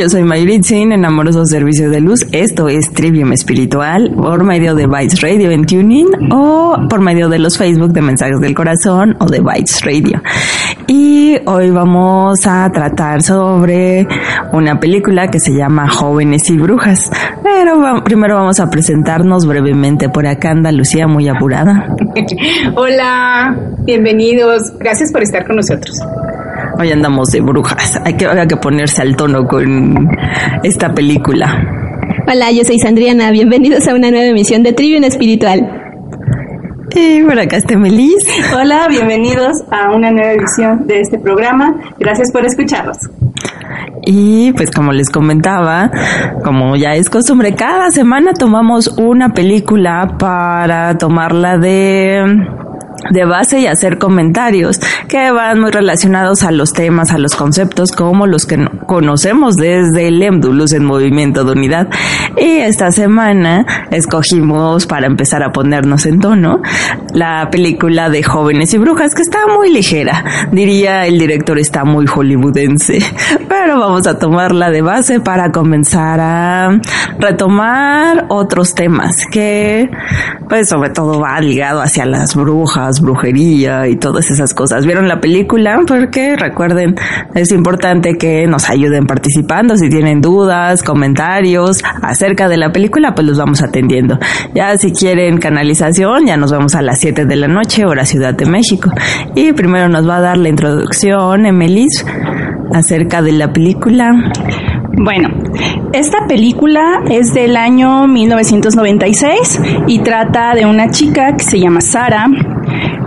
Yo soy Mayritzin en Amoroso Servicio de Luz. Esto es Trivium Espiritual por medio de Bytes Radio en Tuning o por medio de los Facebook de Mensajes del Corazón o de Bytes Radio. Y hoy vamos a tratar sobre una película que se llama Jóvenes y Brujas. Pero primero vamos a presentarnos brevemente. Por acá anda Lucía muy apurada. Hola, bienvenidos. Gracias por estar con nosotros. Hoy andamos de brujas. Hay que, hay que ponerse al tono con esta película. Hola, yo soy Sandriana. Bienvenidos a una nueva emisión de Trivium Espiritual. Y por acá está Melis. Hola, bienvenidos a una nueva edición de este programa. Gracias por escucharnos. Y pues como les comentaba, como ya es costumbre, cada semana tomamos una película para tomarla de de base y hacer comentarios que van muy relacionados a los temas, a los conceptos como los que conocemos desde el EMDULUS en Movimiento de Unidad. Y esta semana escogimos para empezar a ponernos en tono la película de Jóvenes y Brujas que está muy ligera. Diría el director está muy hollywoodense, pero vamos a tomarla de base para comenzar a retomar otros temas que pues sobre todo va ligado hacia las brujas brujería y todas esas cosas. ¿Vieron la película? Porque recuerden, es importante que nos ayuden participando. Si tienen dudas, comentarios acerca de la película, pues los vamos atendiendo. Ya si quieren canalización, ya nos vamos a las 7 de la noche, hora Ciudad de México. Y primero nos va a dar la introducción, Emelis, acerca de la película. Bueno, esta película es del año 1996 y trata de una chica que se llama Sara.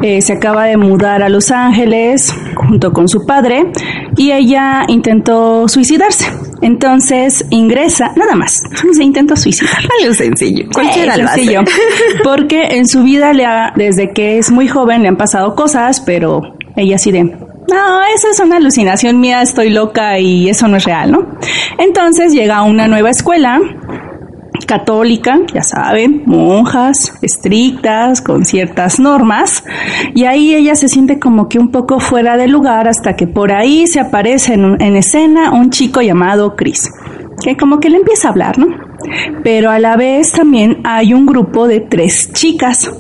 Eh, se acaba de mudar a Los Ángeles junto con su padre y ella intentó suicidarse. Entonces ingresa, nada más, se intentó suicidar. Algo sencillo, cualquiera sencillo. Porque en su vida, le ha, desde que es muy joven, le han pasado cosas, pero ella sí de, no, esa es una alucinación mía, estoy loca y eso no es real, ¿no? Entonces llega a una nueva escuela católica, ya saben, monjas estrictas, con ciertas normas, y ahí ella se siente como que un poco fuera de lugar hasta que por ahí se aparece en, en escena un chico llamado Chris, que como que le empieza a hablar, ¿no? Pero a la vez también hay un grupo de tres chicas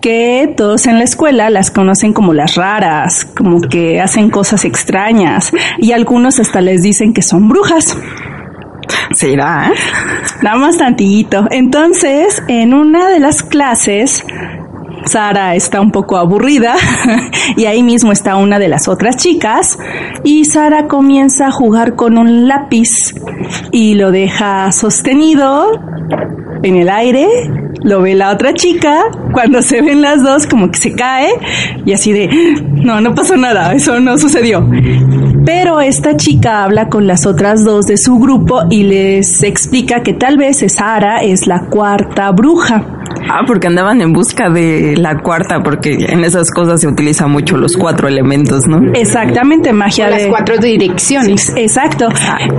que todos en la escuela las conocen como las raras, como que hacen cosas extrañas y algunos hasta les dicen que son brujas. ¿Será? Nada más tantito. Entonces, en una de las clases, Sara está un poco aburrida y ahí mismo está una de las otras chicas y Sara comienza a jugar con un lápiz y lo deja sostenido en el aire, lo ve la otra chica, cuando se ven las dos como que se cae y así de, no, no pasó nada, eso no sucedió. Pero esta chica habla con las otras dos de su grupo y les explica que tal vez Sara es la cuarta bruja. Ah, porque andaban en busca de la cuarta, porque en esas cosas se utilizan mucho los cuatro elementos, ¿no? Exactamente, magia de... Las cuatro direcciones. exacto.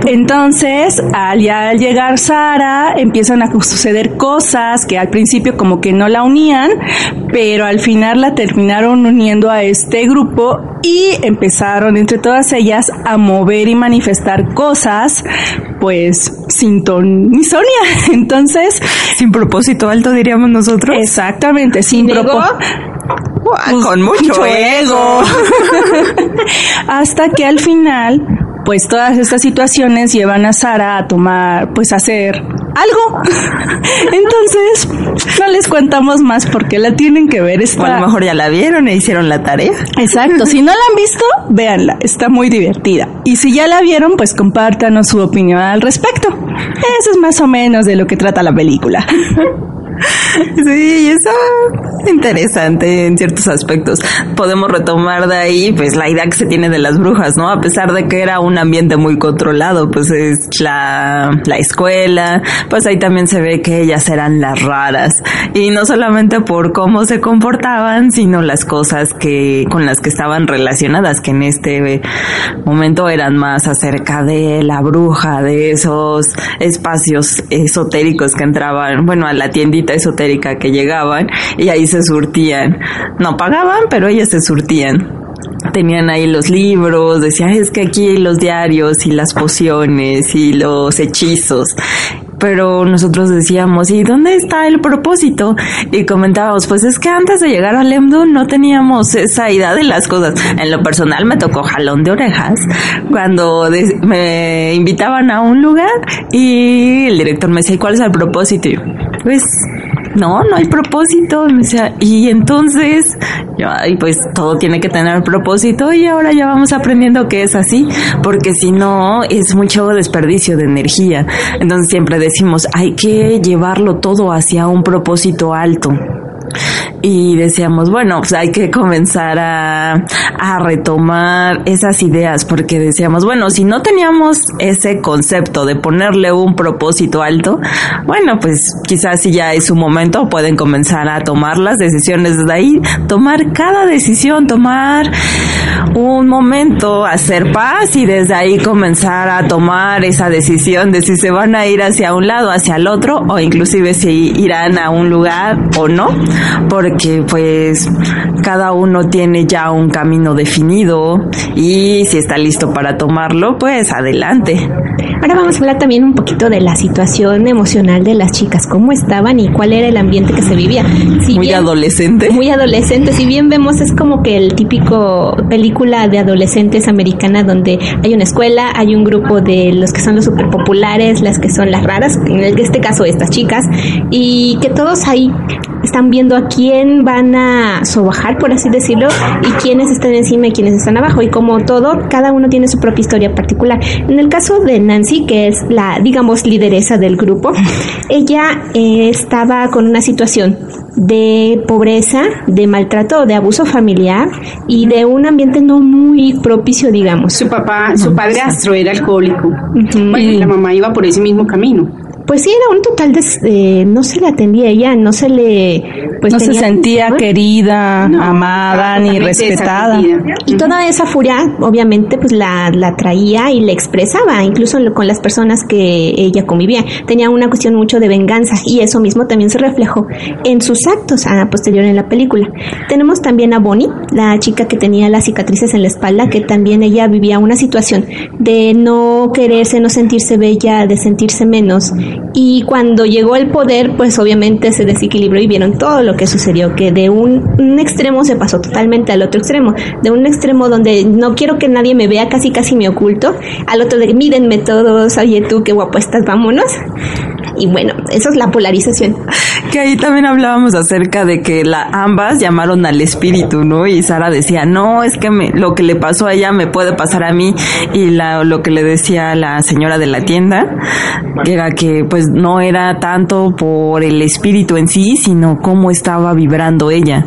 Entonces, al, al llegar Sara, empiezan a suceder cosas que al principio como que no la unían, pero al final la terminaron uniendo a este grupo y empezaron entre todas ellas a mover y manifestar cosas, pues sin ton ni Sonia. Entonces, sin propósito alto diríamos nosotros. Exactamente, sin propósito. con mucho, ego. Hasta que al final, pues todas estas situaciones llevan a Sara a tomar, pues a hacer algo. Entonces, no les contamos más porque la tienen que ver. Está... a lo mejor ya la vieron e hicieron la tarea. Exacto. Si no la han visto, véanla. Está muy divertida. Y si ya la vieron, pues compártanos su opinión al respecto. Eso es más o menos de lo que trata la película. Sí, eso interesante en ciertos aspectos. Podemos retomar de ahí, pues, la idea que se tiene de las brujas, ¿no? A pesar de que era un ambiente muy controlado, pues es la, la escuela, pues ahí también se ve que ellas eran las raras. Y no solamente por cómo se comportaban, sino las cosas que, con las que estaban relacionadas, que en este momento eran más acerca de la bruja, de esos espacios esotéricos que entraban, bueno, a la tiendita esotérica que llegaban y ahí se surtían. No pagaban, pero ellas se surtían tenían ahí los libros, decían es que aquí los diarios y las pociones y los hechizos pero nosotros decíamos, ¿y dónde está el propósito? Y comentábamos, pues es que antes de llegar a Lemdun no teníamos esa idea de las cosas. En lo personal me tocó jalón de orejas cuando me invitaban a un lugar y el director me decía, ¿cuál es el propósito? Y yo, pues no, no hay propósito. y entonces, ay, pues todo tiene que tener propósito y ahora ya vamos aprendiendo que es así, porque si no es mucho desperdicio de energía. Entonces siempre decimos, hay que llevarlo todo hacia un propósito alto y decíamos, bueno, pues hay que comenzar a, a retomar esas ideas, porque decíamos, bueno, si no teníamos ese concepto de ponerle un propósito alto, bueno, pues quizás si ya es su momento, pueden comenzar a tomar las decisiones desde ahí, tomar cada decisión, tomar un momento, hacer paz y desde ahí comenzar a tomar esa decisión de si se van a ir hacia un lado, hacia el otro, o inclusive si irán a un lugar o no, porque pues cada uno tiene ya un camino definido y si está listo para tomarlo, pues adelante. Ahora vamos a hablar también un poquito de la situación emocional de las chicas, cómo estaban y cuál era el ambiente que se vivía. muy adolescente. Muy adolescente. Si bien vemos es como que el típico película de adolescentes americana donde hay una escuela, hay un grupo de los que son los super populares, las que son las raras, en este caso estas chicas, y que todos ahí están viendo a quién van a sobajar, por así decirlo, y quiénes están encima y quiénes están abajo. Y como todo, cada uno tiene su propia historia particular. En el caso de Nancy, que es la, digamos, lideresa del grupo, ella eh, estaba con una situación de pobreza, de maltrato, de abuso familiar y de un ambiente no muy propicio, digamos. Su papá, su padrastro era alcohólico. y la mamá iba por ese mismo camino pues sí era un total de no se le atendía ella no se le pues no se sentía querida amada ni respetada. y toda esa furia obviamente pues la, la traía y le expresaba incluso con las personas que ella convivía. Tenía una cuestión mucho de venganza y eso mismo también se reflejó en sus actos a posterior en la película. Tenemos también a Bonnie la chica que tenía las cicatrices en la espalda que también ella vivía una situación de no quererse no sentirse bella de sentirse menos y cuando llegó el poder, pues obviamente se desequilibró y vieron todo lo que sucedió, que de un, extremo se pasó totalmente al otro extremo, de un extremo donde no quiero que nadie me vea, casi casi me oculto, al otro de mírenme todos, oye tú, qué guapo estás, vámonos. Y bueno, eso es la polarización. Que ahí también hablábamos acerca de que la, ambas llamaron al espíritu, ¿no? Y Sara decía, no, es que me, lo que le pasó a ella me puede pasar a mí. Y la, lo que le decía la señora de la tienda, que era que pues no era tanto por el espíritu en sí, sino cómo estaba vibrando ella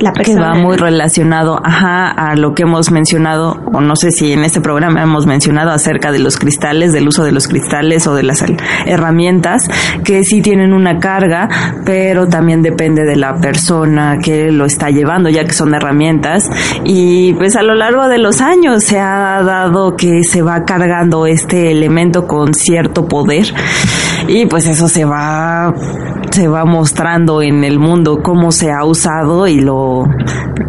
la que va muy relacionado ajá, a lo que hemos mencionado, o no sé si en este programa hemos mencionado acerca de los cristales, del uso de los cristales o de las herramientas, que sí tienen una carga, pero también depende de la persona que lo está llevando, ya que son herramientas. Y pues a lo largo de los años se ha dado que se va cargando este elemento con cierto poder y pues eso se va se va mostrando en el mundo cómo se ha usado y lo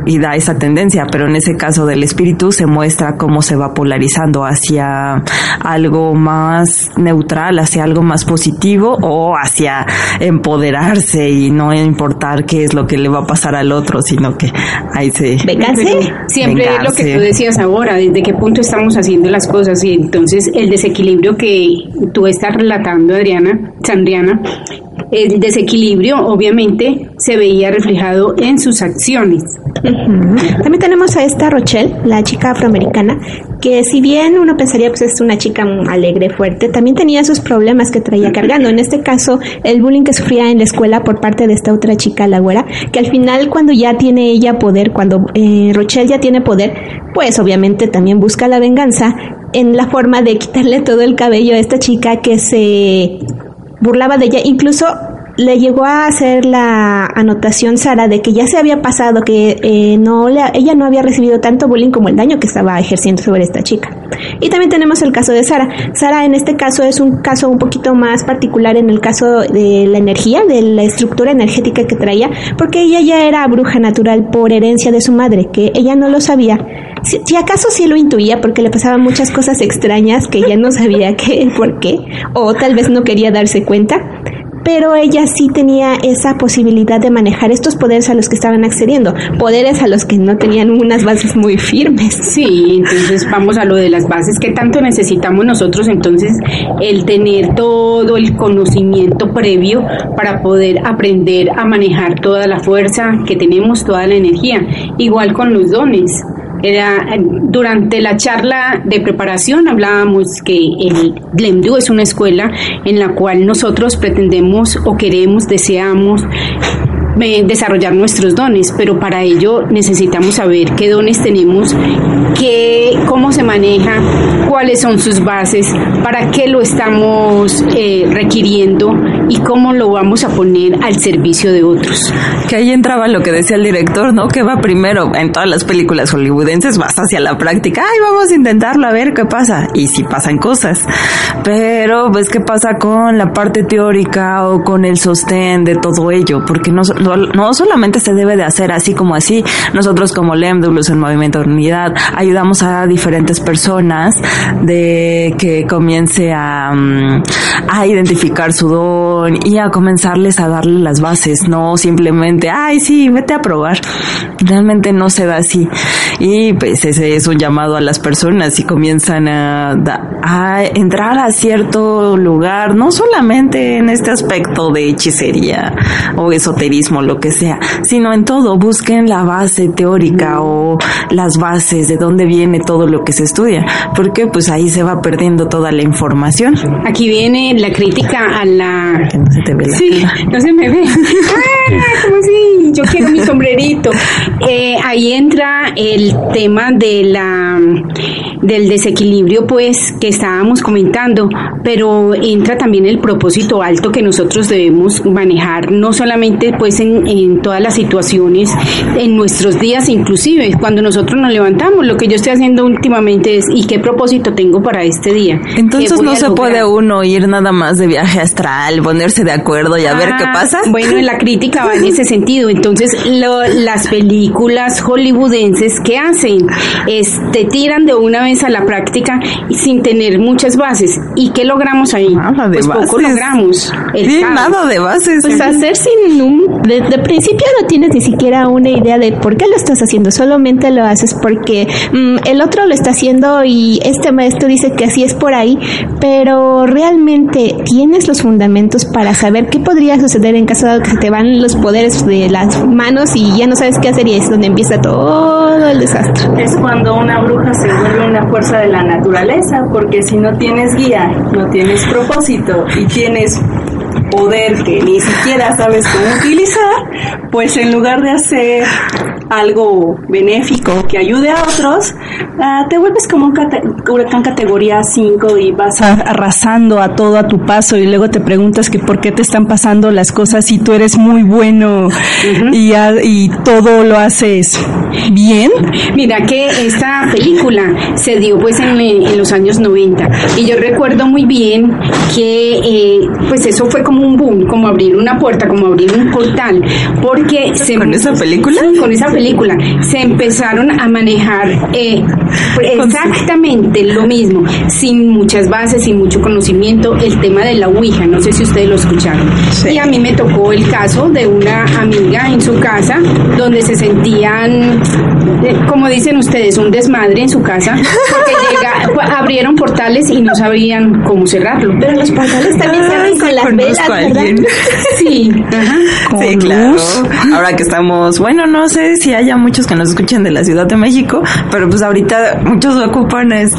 y da esa tendencia, pero en ese caso del espíritu se muestra cómo se va polarizando hacia algo más neutral, hacia algo más positivo o hacia empoderarse y no importar qué es lo que le va a pasar al otro, sino que ahí se siempre lo que tú decías ahora, desde qué punto estamos haciendo las cosas. Y entonces el desequilibrio que tú estás relatando Adriana, Sandriana, el desequilibrio obviamente se veía reflejado en sus acciones. También tenemos a esta Rochelle, la chica afroamericana, que si bien uno pensaría pues es una chica alegre, fuerte, también tenía sus problemas que traía cargando. En este caso, el bullying que sufría en la escuela por parte de esta otra chica, la güera, que al final cuando ya tiene ella poder, cuando eh, Rochelle ya tiene poder, pues obviamente también busca la venganza en la forma de quitarle todo el cabello a esta chica que se burlaba de ella, incluso le llegó a hacer la anotación Sara de que ya se había pasado, que eh, no le, ella no había recibido tanto bullying como el daño que estaba ejerciendo sobre esta chica. Y también tenemos el caso de Sara. Sara en este caso es un caso un poquito más particular en el caso de la energía, de la estructura energética que traía, porque ella ya era bruja natural por herencia de su madre, que ella no lo sabía. Si, si acaso sí lo intuía porque le pasaban muchas cosas extrañas que ella no sabía qué, por qué, o tal vez no quería darse cuenta pero ella sí tenía esa posibilidad de manejar estos poderes a los que estaban accediendo, poderes a los que no tenían unas bases muy firmes. Sí, entonces vamos a lo de las bases, ¿qué tanto necesitamos nosotros entonces el tener todo el conocimiento previo para poder aprender a manejar toda la fuerza que tenemos, toda la energía, igual con los dones. Era, durante la charla de preparación hablábamos que el Glemdu es una escuela en la cual nosotros pretendemos o queremos, deseamos eh, desarrollar nuestros dones, pero para ello necesitamos saber qué dones tenemos, qué, cómo se maneja, cuáles son sus bases, para qué lo estamos eh, requiriendo y cómo lo vamos a poner al servicio de otros. Que ahí entraba lo que decía el director, ¿no? Que va primero en todas las películas hollywoodenses, vas hacia la práctica, ay, vamos a intentarlo a ver qué pasa. Y si pasan cosas. Pero, pues, ¿qué pasa con la parte teórica o con el sostén de todo ello? Porque no, no, solamente se debe de hacer así como así. Nosotros como LEMDULUS, el Movimiento de Unidad, ayudamos a diferentes personas de que comience a, mm, a identificar su y a comenzarles a darle las bases, no simplemente, ay, sí, vete a probar. Realmente no se da así. Y pues ese es un llamado a las personas y comienzan a, a entrar a cierto lugar, no solamente en este aspecto de hechicería o esoterismo, lo que sea, sino en todo. Busquen la base teórica o las bases de dónde viene todo lo que se estudia, porque pues ahí se va perdiendo toda la información. Aquí viene la crítica a la... Que no se te ve la Sí, cara. no se me ve. Ah, ¿Cómo así? Yo quiero mi sombrerito. Eh, ahí entra el tema de la del desequilibrio, pues, que estábamos comentando, pero entra también el propósito alto que nosotros debemos manejar, no solamente, pues, en, en todas las situaciones, en nuestros días, inclusive, cuando nosotros nos levantamos, lo que yo estoy haciendo últimamente es, ¿y qué propósito tengo para este día? Entonces ¿Qué voy no se puede uno ir nada más de viaje astral, ponerse de acuerdo y a ver qué Ah, pasa. Bueno, en la crítica va en ese sentido. Entonces, lo- las películas hollywoodenses, ¿qué hacen? Es, te tiran de una vez a la práctica y sin tener muchas bases. ¿Y qué logramos ahí? Nada de pues poco bases. logramos. El Sí, nada de bases. Pues hacer sin un... De, de principio no tienes ni siquiera una idea de por qué lo estás haciendo, solamente lo haces porque mm, el otro lo está haciendo y este maestro dice que así es por ahí, pero realmente tienes los fundamentos para saber qué podría suceder en caso de que se te van los poderes de las manos y ya no sabes qué hacer y es donde empieza todo el desastre. Es cuando una bruja se vuelve una fuerza de la naturaleza, porque si no tienes guía, no tienes propósito y tienes poder que ni siquiera sabes cómo utilizar, pues en lugar de hacer algo benéfico que ayude a otros, ah, te vuelves como un cate- huracán categoría 5 y vas a- arrasando a todo a tu paso y luego te preguntas que por qué te están pasando las cosas si tú eres muy bueno y, a- y todo lo haces bien. Mira que esta película se dio pues en, en los años 90 y yo recuerdo muy bien que eh, pues eso fue como un boom, como abrir una puerta, como abrir un portal, porque se, ¿Con esa película? Con esa película se empezaron a manejar eh, exactamente lo mismo, sin muchas bases, sin mucho conocimiento, el tema de la Ouija, no sé si ustedes lo escucharon. Y a mí me tocó el caso de una amiga en su casa donde se sentían, eh, como dicen ustedes, un desmadre en su casa, porque llega, abrieron portales y no sabían cómo cerrarlo. Pero los portales también se abren con las velas, ¿verdad? Sí, sí, claro. Ahora que estamos, bueno, no sé si haya muchos que nos escuchen de la Ciudad de México, pero pues ahorita muchos ocupan es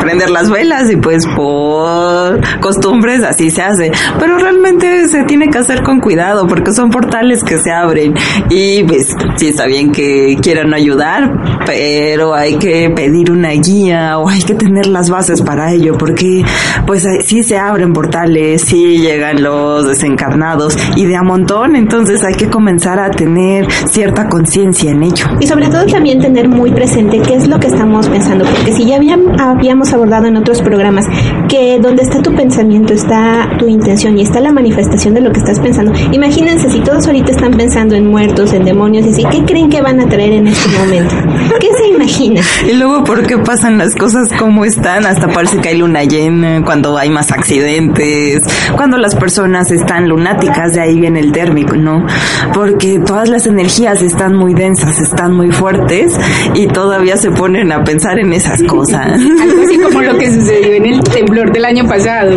prender las velas y pues por costumbres así se hace. Pero realmente se tiene que hacer con cuidado porque son portales que se abren y pues sí está bien que quieran ayudar, pero hay que pedir una guía o hay que tener las bases para ello porque pues sí se abren portales, sí llegan los desencarnados y de a montón, entonces hay que comenzar a tener cierta conciencia en ello. Y sobre todo también tener muy presente qué es lo que estamos pensando, porque si ya habíamos abordado en otros programas que donde está tu pensamiento está tu intención y está la manifestación de lo que estás pensando. Imagínense si todos ahorita están pensando en muertos, en demonios y así, ¿qué creen que van a traer en este momento? ¿Qué se imagina? Y luego, ¿por qué pasan las cosas como están? Hasta parece que hay luna llena, cuando hay más accidentes, cuando las personas están lunáticas, de ahí viene el térmico, ¿no? Porque todas las energías están muy densas, están muy fuertes y todavía se ponen a pensar en esas cosas. Algo así como lo que sucedió en el temblor del año pasado.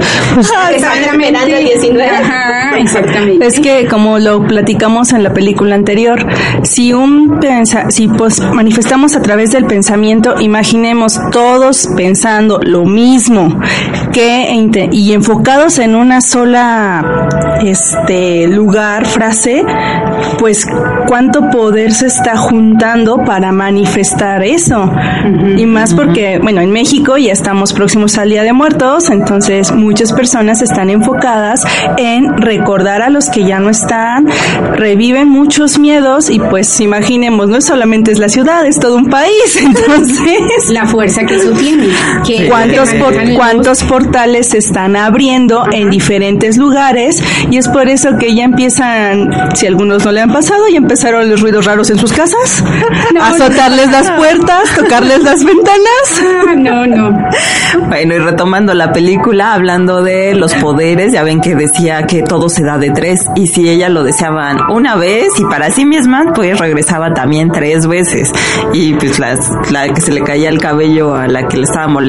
exactamente. 19. Ajá, exactamente. Es que como lo platicamos en la película anterior, si un pensa, si pues manifestamos a través del pensamiento, imaginemos todos pensando lo mismo que y enfocados en una sola este lugar, frase, pues cuánto poder se está juntando para manifestar eso. y más porque, bueno, en México ya estamos próximos al Día de Muertos, entonces muchas personas están enfocadas en recordar a los que ya no están, reviven muchos miedos y pues imaginemos, no solamente es la ciudad, es todo un país, entonces... La fuerza que eso tiene. Que ¿Cuántos, ¿Cuántos portales se están abriendo en diferentes lugares? Y es por eso que ya empiezan, si algunos no le han pasado, ya empezaron los ruidos raros en sus casas, azotarles las puertas, tocarles las ventanas. Ah, no, no. Bueno, y retomando la película, hablando de los poderes, ya ven que decía que todo se da de tres, y si ella lo deseaban una vez y para sí misma, pues regresaba también tres veces. Y pues las, la que se le caía el cabello a la que le estaba molestando,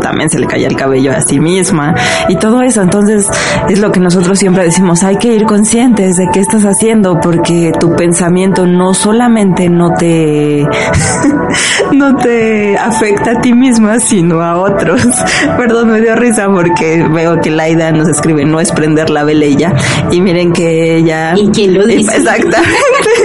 también se le caía el cabello a sí misma. Y todo eso, entonces, es lo que nosotros siempre decimos, hay que ir conscientes de qué estás haciendo, porque tu pensamiento no solamente no te, no te afecta a ti misma, sino a otros. Perdón, me dio risa porque veo que Laida nos escribe, no es prender la velella. Y miren que ella... ¿Y quién lo dice? Exactamente.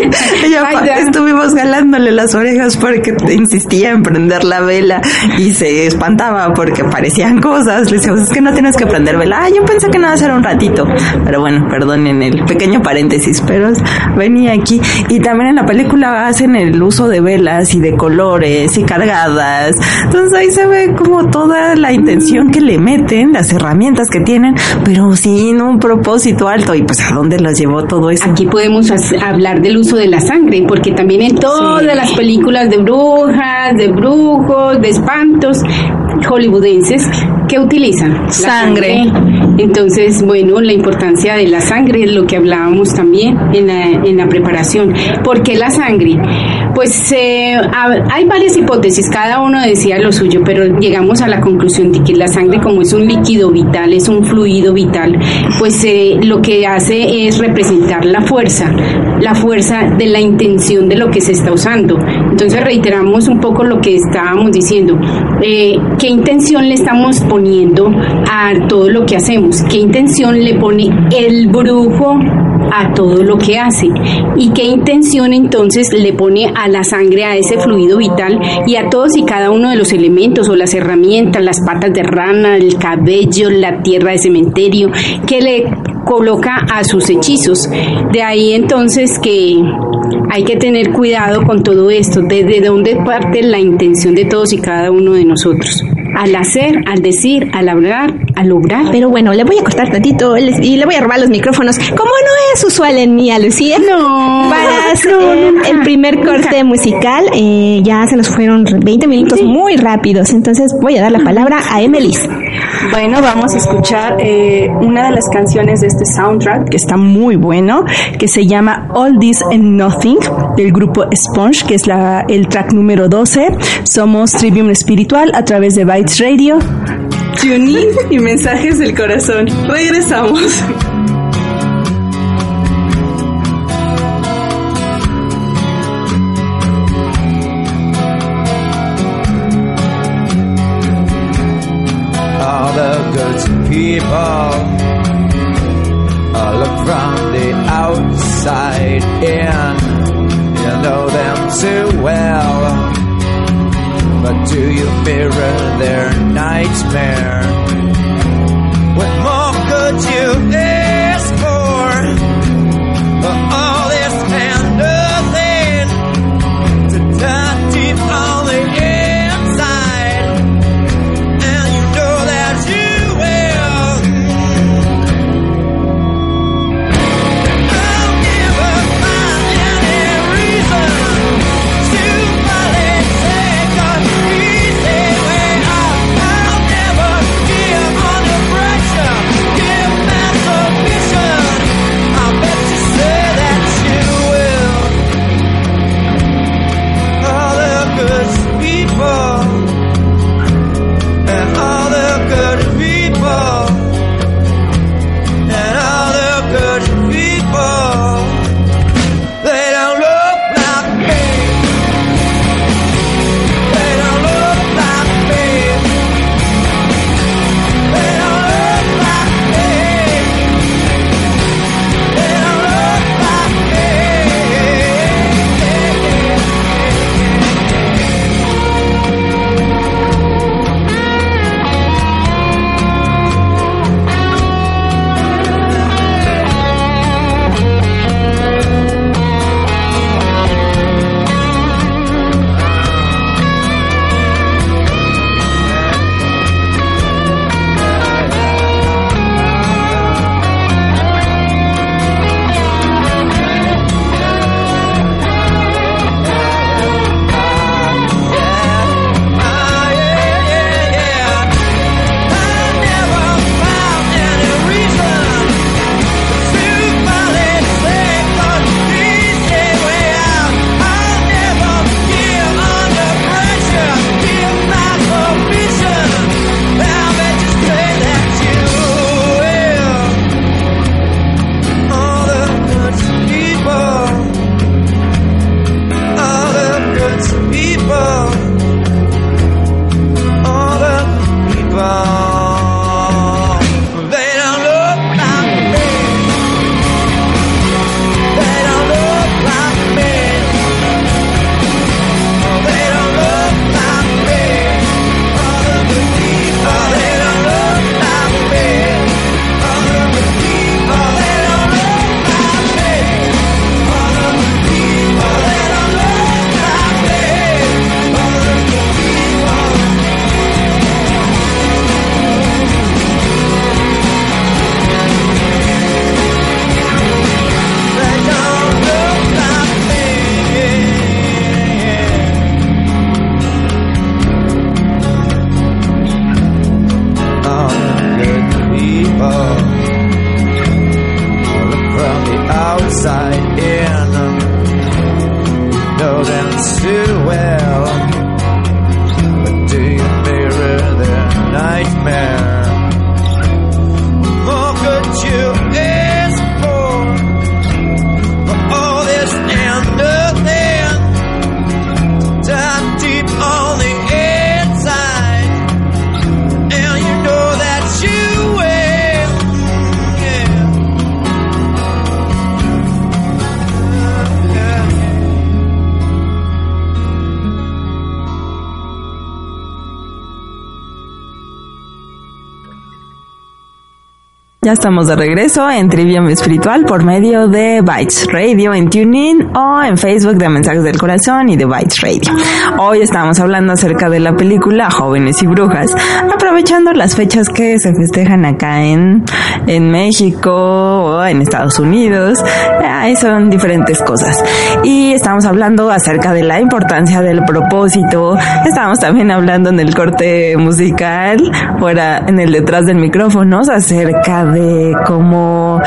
ella estuvimos galándole las orejas porque insistía en prender la vela y se espantaba porque parecían cosas. Le decíamos, es que no tienes que prender vela. Ah, yo pensé que nada, era un ratito. Pero bueno, perdonen el pequeño paréntesis, pero venía aquí. Y también en la película hacen el uso de velas y de colores y cargadas. Entonces ahí se ve como toda la intención que le meten, las herramientas que tienen, pero sin un propósito alto. Y pues a dónde las llevó todo eso. Aquí podemos hablar del uso de la sangre, porque también en todas las películas de brujas, de brujos, de espantos hollywoodenses, que utilizan? Sangre. Entonces, bueno, la importancia de la sangre es lo que hablábamos también en la, en la preparación. ¿Por qué la sangre? Pues eh, hay varias hipótesis, cada uno decía lo suyo, pero llegamos a la conclusión de que la sangre como es un líquido vital, es un fluido vital, pues eh, lo que hace es representar la fuerza, la fuerza de la intención de lo que se está usando. Entonces reiteramos un poco lo que estábamos diciendo. Eh, ¿Qué intención le estamos poniendo a todo lo que hacemos? ¿Qué intención le pone el brujo a todo lo que hace? ¿Y qué intención entonces le pone a la sangre, a ese fluido vital y a todos y cada uno de los elementos o las herramientas, las patas de rana, el cabello, la tierra de cementerio, que le coloca a sus hechizos? De ahí entonces que hay que tener cuidado con todo esto, desde dónde parte la intención de todos y cada uno de nosotros al hacer, al decir, al hablar alumbrar. Pero bueno, le voy a cortar tantito y le voy a robar los micrófonos. Como no es usual en mí, Lucía. No. Para hacer el primer corte musical, eh, ya se nos fueron 20 minutos muy rápidos. Entonces voy a dar la palabra a Emelis. Bueno, vamos a escuchar eh, una de las canciones de este soundtrack que está muy bueno, que se llama All This and Nothing del grupo Sponge, que es la, el track número 12. Somos Trivium Espiritual a través de Bytes Radio. Tune y mensajes del corazón. Regresamos. all the good people. Look from the outside in. You know them too well. But do you mirror their nightmare? What more could you estamos de regreso en Trivium Espiritual por medio de Bytes Radio en TuneIn o en Facebook de Mensajes del Corazón y de Bytes Radio. Hoy estamos hablando acerca de la película Jóvenes y Brujas, aprovechando las fechas que se festejan acá en, en México o en Estados Unidos. Ahí son diferentes cosas. Y estamos hablando acerca de la importancia del propósito. Estamos también hablando en el corte musical, fuera en el detrás del micrófono, acerca de cómo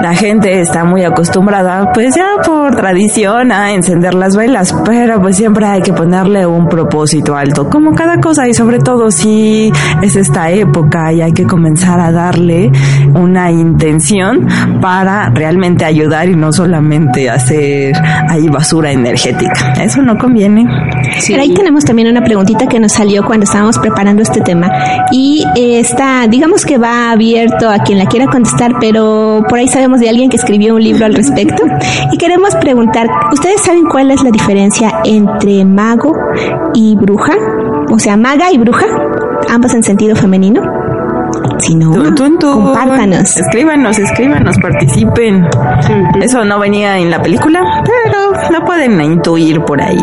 la gente está muy acostumbrada, pues ya por tradición, a encender las velas, pero pues siempre hay que ponerle un propósito alto, como cada cosa y sobre todo si es esta época y hay que comenzar a darle una intención para realmente ayudar y no solamente hacer ahí basura energética. Eso no conviene. Pero ahí tenemos también una preguntita que nos salió cuando estábamos preparando este tema y está, digamos que va abierto a quien la quiera contestar, pero por ahí sabemos de alguien que escribió un libro al respecto y queremos preguntar, ¿ustedes saben cuál es la diferencia entre mago y bruja? O sea, maga y bruja, ambas en sentido femenino. Si no, tun. compártanos. Escríbanos, escríbanos, participen. Eso no venía en la película, pero lo pueden intuir por ahí.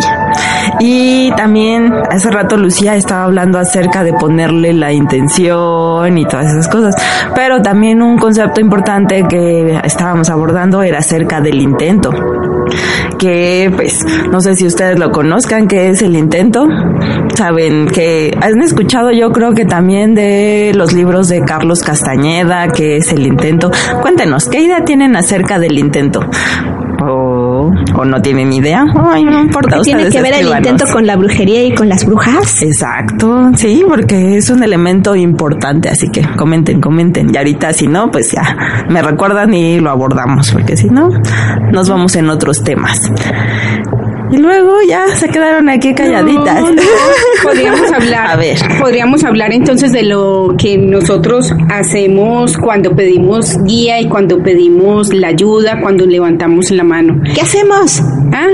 Y también hace rato Lucía estaba hablando acerca de ponerle la intención y todas esas cosas. Pero también un concepto importante que estábamos abordando era acerca del intento. Que pues no sé si ustedes lo conozcan, que es el intento. Saben que han escuchado yo creo que también de los libros de Carlos Castañeda, que es el intento. Cuéntenos, ¿qué idea tienen acerca del intento? O, o no tienen idea. Ay, no importa. Tiene que ver el intento con la brujería y con las brujas. Exacto, sí, porque es un elemento importante, así que comenten, comenten. Y ahorita si no, pues ya me recuerdan y lo abordamos, porque si no, nos vamos en otros temas. Y luego ya se quedaron aquí calladitas. No, no, podríamos hablar. A ver. Podríamos hablar entonces de lo que nosotros hacemos cuando pedimos guía y cuando pedimos la ayuda, cuando levantamos la mano. ¿Qué hacemos? ¿Ah?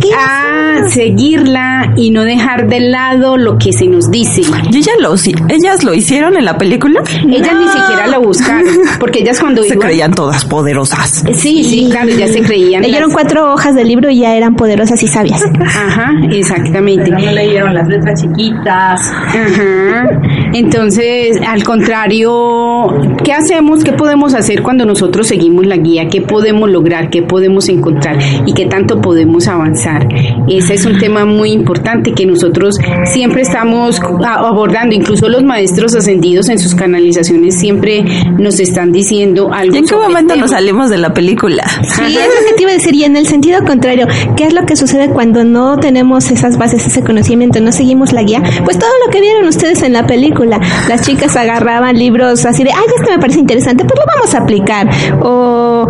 ¿Qué Ah, seguirla y no dejar de lado lo que se nos dice. ¿Y ella lo, ellas lo hicieron en la película? Ellas ni siquiera lo buscaron, porque ellas cuando Se iban- creían todas poderosas. Sí, sí, claro, ya se creían. Leyeron las- cuatro hojas del libro y ya eran poderosas y sabias. Ajá, exactamente. no leyeron las letras chiquitas. Ajá. Entonces, al contrario, ¿qué hacemos? ¿Qué podemos hacer cuando nosotros seguimos la guía? ¿Qué podemos lograr? ¿Qué podemos encontrar? ¿Y qué tanto podemos avanzar? Ese es un tema muy importante que nosotros siempre estamos a- abordando. Incluso los maestros ascendidos en sus canalizaciones siempre nos están diciendo algo. ¿Y en qué sobre el momento nos salimos de la película? Sí, es lo que te iba a decir. Y en el sentido contrario, ¿qué es lo que sucede cuando no tenemos esas bases, ese conocimiento, no seguimos la guía? Pues todo lo que vieron ustedes en la película. Las chicas agarraban libros así de, ay, este me parece interesante, pues lo vamos a aplicar. O,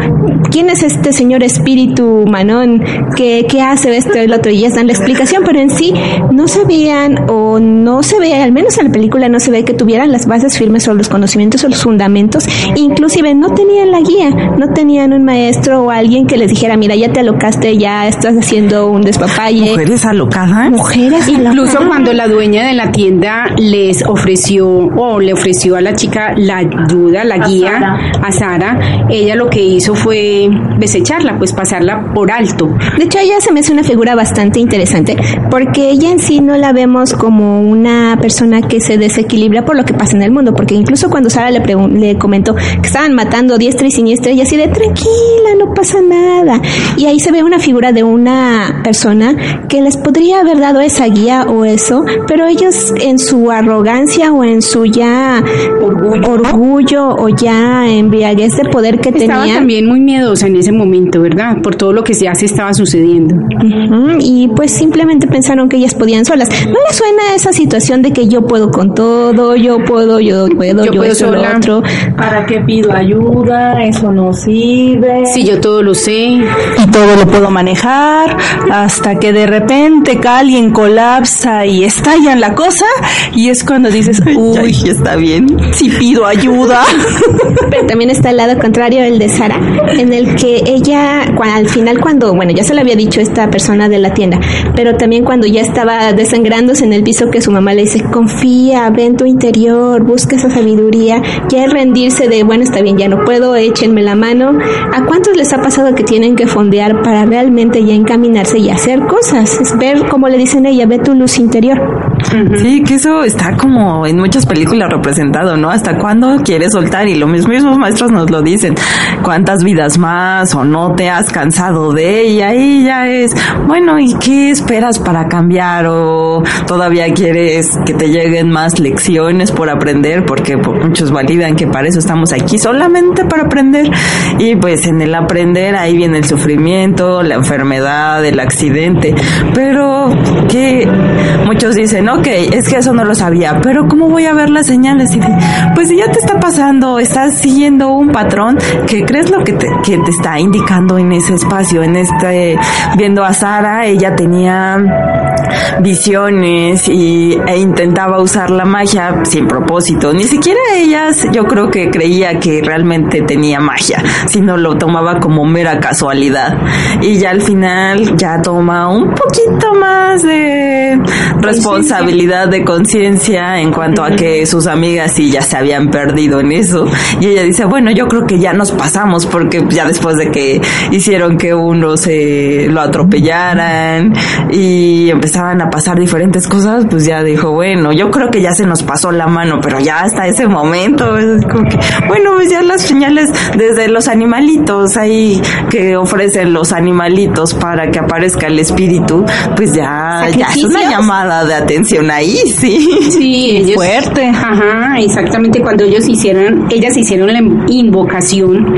¿quién es este señor espíritu manón? ¿Qué, qué hace esto y lo otro? Y ya dan la explicación, pero en sí no sabían o no se ve, al menos en la película no se ve que tuvieran las bases firmes o los conocimientos o los fundamentos. Inclusive no tenían la guía, no tenían un maestro o alguien que les dijera, mira, ya te alocaste, ya estás haciendo un despapalle. Mujeres alocadas. Mujeres Incluso alocadas. cuando la dueña de la tienda les ofreció o le ofreció a la chica la ayuda, la guía a Sara, ella lo que hizo fue desecharla, pues pasarla por alto. De hecho, ella se me hace una figura bastante interesante porque ella en sí no la vemos como una persona que se desequilibra por lo que pasa en el mundo, porque incluso cuando Sara le, le comentó que estaban matando diestra y siniestra, ella así de tranquila, no pasa nada. Y ahí se ve una figura de una persona que les podría haber dado esa guía o eso, pero ellos en su arrogancia o en su ya orgullo, o ya embriaguez de poder que Estaba tenían. también muy miedosa en ese momento, ¿verdad? Por todo lo que ya se estaba sucediendo. Ujú, Y pues simplemente pensaron que ellas podían solas. ¿No les suena esa situación de que yo puedo con todo, yo puedo, yo puedo, yo, Yo puedo eso, lo otro? ¿Para qué pido ayuda? Eso no sirve. Sí, yo todo lo sé. y todo lo puedo manejar hasta que de repente alguien colapsa y estalla en la cosa y es cuando dices, uy, está bien. si pido ayuda. Pero también está el lado contrario, el de Sara, en el que ella, al final cuando, bueno, ya se lo había dicho esta persona de la tienda, pero también cuando ya estaba desangrándose en el piso que su mamá le dice, confía, ve en tu interior, busca esa sabiduría, ya rendirse de, bueno, está bien, ya no puedo, échenme la mano. ¿A cuántos les ha pasado que tienen que fondear para realmente ya encaminarse y hacer cosas? Es ver, como le dicen ella, ve tu luz interior. Sí, que eso está como en muchas películas representado, ¿no? ¿Hasta cuándo quieres soltar? Y los mismos maestros nos lo dicen. ¿Cuántas vidas más? ¿O no te has cansado de ella? Y ya es, bueno, ¿y qué esperas para cambiar? ¿O todavía quieres que te lleguen más lecciones por aprender? Porque pues, muchos validan que para eso estamos aquí, solamente para aprender. Y pues en el aprender ahí viene el sufrimiento, la enfermedad, el accidente. Pero que muchos dicen, ok, es que eso no lo sabía, pero ¿cómo voy a ver las señales? Y pues si ya te está pasando, estás siguiendo un patrón, que crees lo que te, que te está indicando en ese espacio, en este, viendo a Sara, ella tenía visiones y, e intentaba usar la magia sin propósito. Ni siquiera ellas, yo creo que creía que realmente tenía magia, sino lo tomaba como mera casualidad. Y ya al final ya toma un poquito más de responsabilidad de conciencia en cuanto a que sus amigas sí ya se habían perdido en eso. Y ella dice, bueno, yo creo que ya nos pasamos porque ya después de que hicieron que uno se lo atropellaran y empezaban a pasar diferentes cosas, pues ya dijo, bueno, yo creo que ya se nos pasó la mano, pero ya hasta ese momento, es como que, bueno, pues ya las señales desde los animalitos ahí que ofrecen los animalitos para que aparezca el espíritu, pues ya, ya es una llamada de atención ahí, sí. Sí, ellos, fuerte. Ajá, exactamente. Cuando ellos hicieron, ellas hicieron la invocación,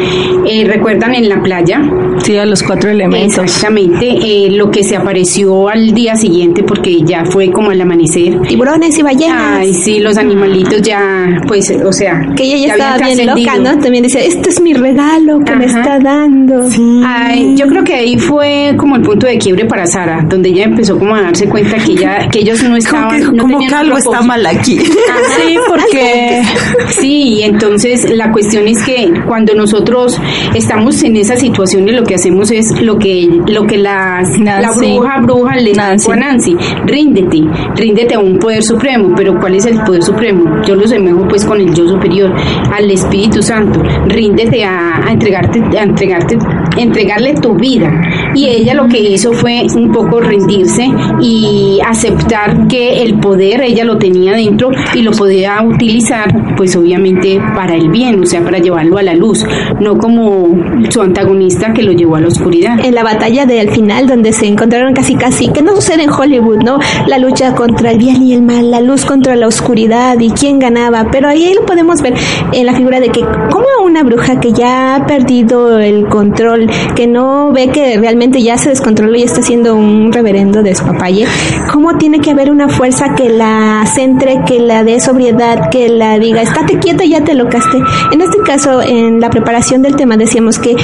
eh, recuerdan en la playa, Sí, a los cuatro elementos. exactamente, eh, lo que se apareció al día siguiente, porque ya fue como al amanecer. Tiburones y ballenas. Ay, sí, los animalitos ya, pues, o sea, que ella ya estaba bien loca. ¿no? También dice, este es mi regalo que me está dando. Ay, yo creo que ahí fue como el punto de quiebre para Sara, donde ella empezó como a darse cuenta que ya que ellos no Como que, no como tenían que algo propósito. está mal aquí. Sí, porque sí, y entonces la cuestión es que cuando nosotros estamos en esa situación y lo que hacemos es lo que lo que la, la bruja bruja le dijo a Nancy, ríndete, ríndete a un poder supremo, pero ¿cuál es el poder supremo? Yo lo semejo pues con el yo superior, al Espíritu Santo, ríndete a, a entregarte, a entregarte, entregarle tu vida. Y ella lo que hizo fue un poco rendirse y aceptar que el poder ella lo tenía dentro y lo podía utilizar pues obviamente para el bien, o sea, para llevarlo a la luz, no como su antagonista que lo llevó a la oscuridad. En la batalla de al final, donde se encontraron casi casi, que no sucede en Hollywood, ¿no? La lucha contra el bien y el mal, la luz contra la oscuridad y quién ganaba. Pero ahí lo podemos ver en la figura de que, como una bruja que ya ha perdido el control, que no ve que realmente ya se descontroló y está haciendo un reverendo despapalle, cómo tiene que haber una fuerza que la centre, que la dé sobriedad, que la diga, estate quieta, ya te locaste. En este caso, en la preparación del tema decíamos que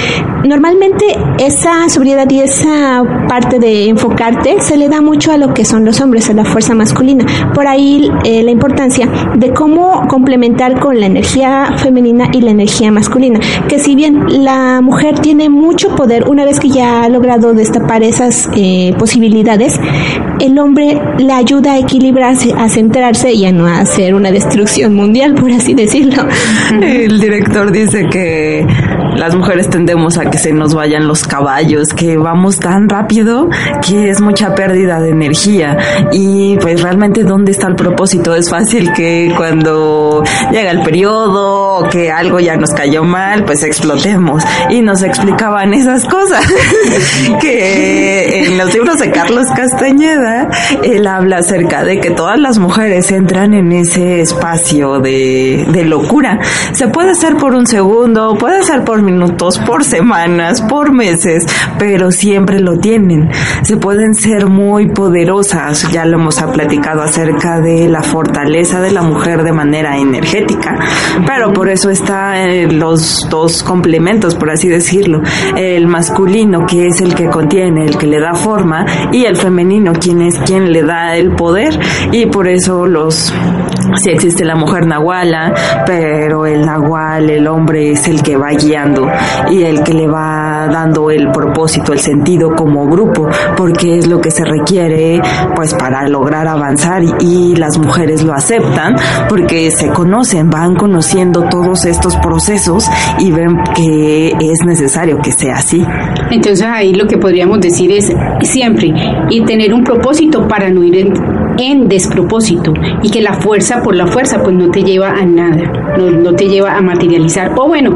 normalmente esa sobriedad y esa parte de enfocarte se le da mucho a lo que son los hombres, a la fuerza masculina. Por ahí eh, la importancia de cómo complementar con la energía femenina y la energía masculina. Que si bien la mujer tiene mucho poder, una vez que ya ha logrado destapar esas eh, posibilidades, el hombre le ayuda a equilibrarse, a centrarse y a no hacer una destrucción mundial, por así decirlo. El director dice que las mujeres tendemos a que se nos vayan los caballos, que vamos tan rápido que es mucha pérdida de energía. Y pues realmente dónde está el propósito? Es fácil que cuando llega el periodo o que algo ya nos cayó mal, pues explotemos. Y nos explicaban esas cosas. que en los libros de Carlos Castañeda, él habla acerca de que todas las mujeres entran en ese espacio de, de locura. Se puede hacer por un segundo, puede ser por minutos, por semanas, por meses, pero siempre lo tienen. Se pueden ser muy poderosas, ya lo hemos platicado acerca de la fortaleza de la mujer de manera energética, pero por eso está eh, los dos complementos, por así decirlo, el masculino que es el que contiene, el que le da forma, y el femenino quien es quien le da el poder, y por eso los sí existe la mujer nahuala, pero el nahual, el hombre es el que va guiando y el que le va dando el propósito, el sentido como grupo, porque es lo que se requiere pues para lograr avanzar y, y las mujeres lo aceptan porque se conocen, van conociendo todos estos procesos y ven que es necesario que sea así. Entonces ahí lo que podríamos decir es siempre y tener un propósito para no ir en, en despropósito y que la fuerza por la fuerza pues no te lleva a nada, no, no te lleva a materializar. O bueno,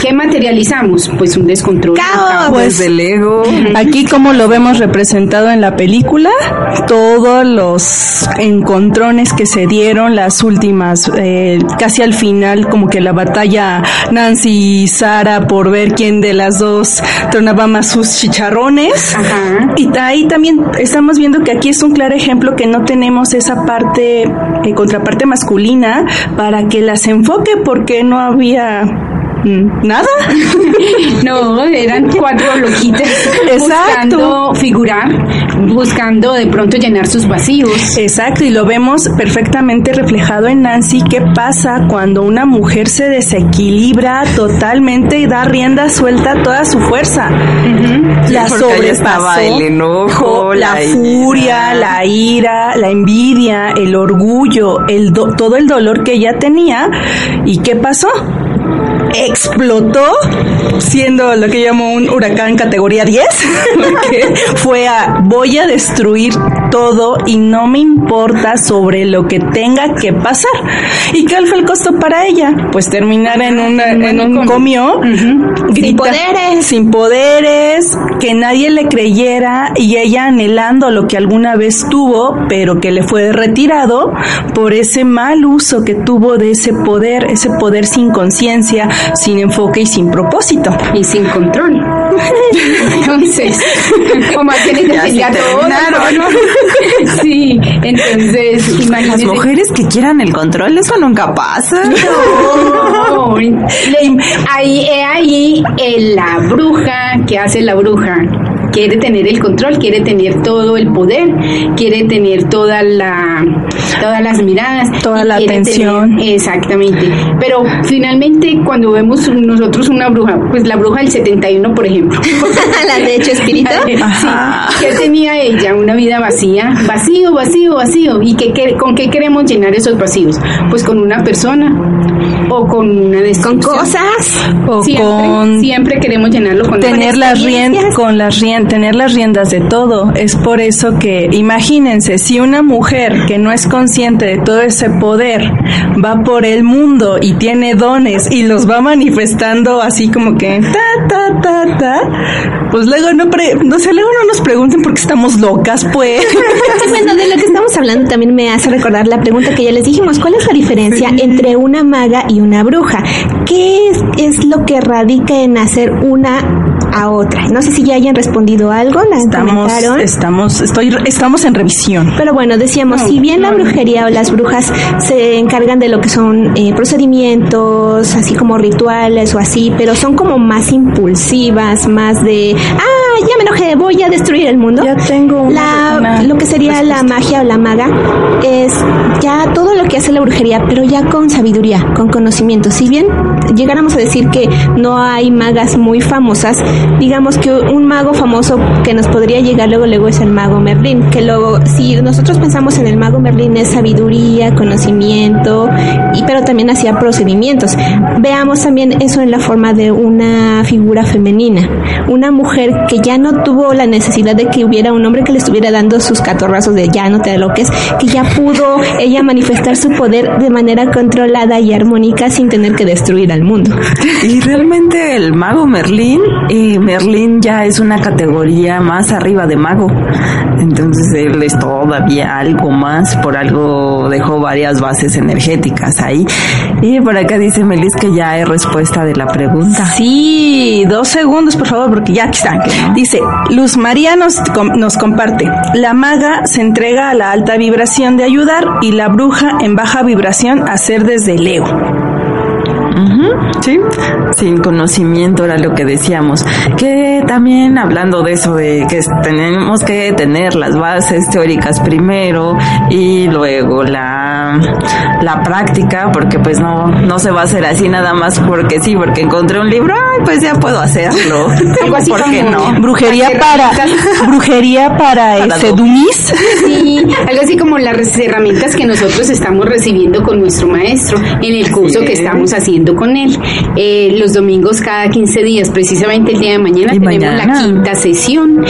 ¿qué materializamos? Pues un descontrol. ¡Caos! Pues Desde el ego. Aquí como lo vemos representado en la película, todos los encontrones que se dieron, las últimas, eh, casi al final, como que la batalla Nancy y Sara por ver quién de las dos tronaba más sus chicharrones. Ajá. Y ahí también estamos viendo que aquí es un claro ejemplo que no tenemos esa parte, eh, contraparte masculina para que las enfoque porque no había nada. No, eran cuatro loquitas Exacto. buscando figurar, buscando de pronto llenar sus vacíos. Exacto, y lo vemos perfectamente reflejado en Nancy. ¿Qué pasa cuando una mujer se desequilibra totalmente y da rienda suelta a toda su fuerza? La porque ahí sobrepasó. estaba el enojo, la, la furia, ira. la ira, la envidia, el orgullo, el do- todo el dolor que ella tenía. ¿Y qué pasó? Explotó siendo lo que llamo un huracán categoría 10 porque fue a voy a destruir todo y no me importa sobre lo que tenga que pasar. Y cuál fue el costo para ella pues terminar en, una, en un comio Sin poderes. sin poderes que nadie le creyera y ella anhelando lo que alguna vez tuvo pero que le fue retirado por ese mal uso que tuvo de ese poder ese poder sin conciencia sin enfoque y sin propósito. y sin control. Entonces, como tiene que Ya todo. ¿no? Sí, entonces, Las imagínense. mujeres que quieran el control, eso nunca pasa. No, ahí, ahí eh, la bruja, ¿qué hace la bruja? Quiere tener el control, quiere tener todo el poder, quiere tener toda la, todas las miradas, Toda la atención. tener- exactamente. Pero finalmente cuando vemos nosotros una bruja, pues la bruja del 71, por ejemplo. la de hecho espíritu. Sí, que tenía ella una vida vacía, vacío, vacío, vacío. ¿Y qué, qué- con qué queremos llenar esos vacíos? Pues con una persona o con una Con cosas. O Siempre, con siempre queremos llenarlo con tener las riendas con las riendas tener las riendas de todo es por eso que imagínense si una mujer que no es consciente de todo ese poder va por el mundo y tiene dones y los va manifestando así como que ta ta ta ta pues luego no pre- no sé luego no nos pregunten por qué estamos locas pues Bueno, de lo que estamos hablando también me hace recordar la pregunta que ya les dijimos. ¿Cuál es la diferencia entre una maga y una bruja? ¿Qué es, es lo que radica en hacer una a otra? No sé si ya hayan respondido algo, la estamos comentaron. estamos estoy estamos en revisión Pero bueno, decíamos, si bien la brujería o las brujas se encargan de lo que son eh, procedimientos, así como rituales o así, pero son como más impulsivas, más de, ah, ya me enojé, voy a destruir el mundo. Ya tengo una- la, una lo que sería la magia o la maga es ya todo lo que hace la brujería, pero ya con sabiduría, con conocimiento. Si bien llegáramos a decir que no hay magas muy famosas, digamos que un mago famoso que nos podría llegar luego luego es el mago Merlín, que luego si nosotros pensamos en el mago Merlín es sabiduría, conocimiento, y pero también hacía procedimientos. Veamos también eso en la forma de una figura femenina, una mujer que ya no tuvo la necesidad de que hubiera un hombre que le estuviera dando sus catorrazos de ya no te aloques, que ya pudo ella manifestar su poder de manera controlada y armónica sin tener que destruir al mundo. Y realmente el mago Merlín, y Merlín ya es una categoría más arriba de mago. Entonces él es todavía algo más, por algo dejó varias bases energéticas ahí. Y por acá dice Melis que ya hay respuesta de la pregunta. Sí, dos segundos, por favor, porque ya aquí están. Dice, Luz María nos, com- nos comparte, la maga se entrega a la alta vibración de ayudar y la bruja en baja vibración a hacer desde el ego. Sí, sin conocimiento era lo que decíamos. Que también hablando de eso, de que tenemos que tener las bases teóricas primero y luego la, la práctica, porque pues no, no se va a hacer así nada más porque sí, porque encontré un libro, ay, pues ya puedo hacerlo. Algo así ¿Por qué no? Brujería para brujería para, Para ese dos. Dumis. Sí, algo así como las herramientas que nosotros estamos recibiendo con nuestro maestro en el curso Sí. que estamos haciendo con él. Eh, los domingos cada 15 días, precisamente el día de mañana, Y tenemos la quinta sesión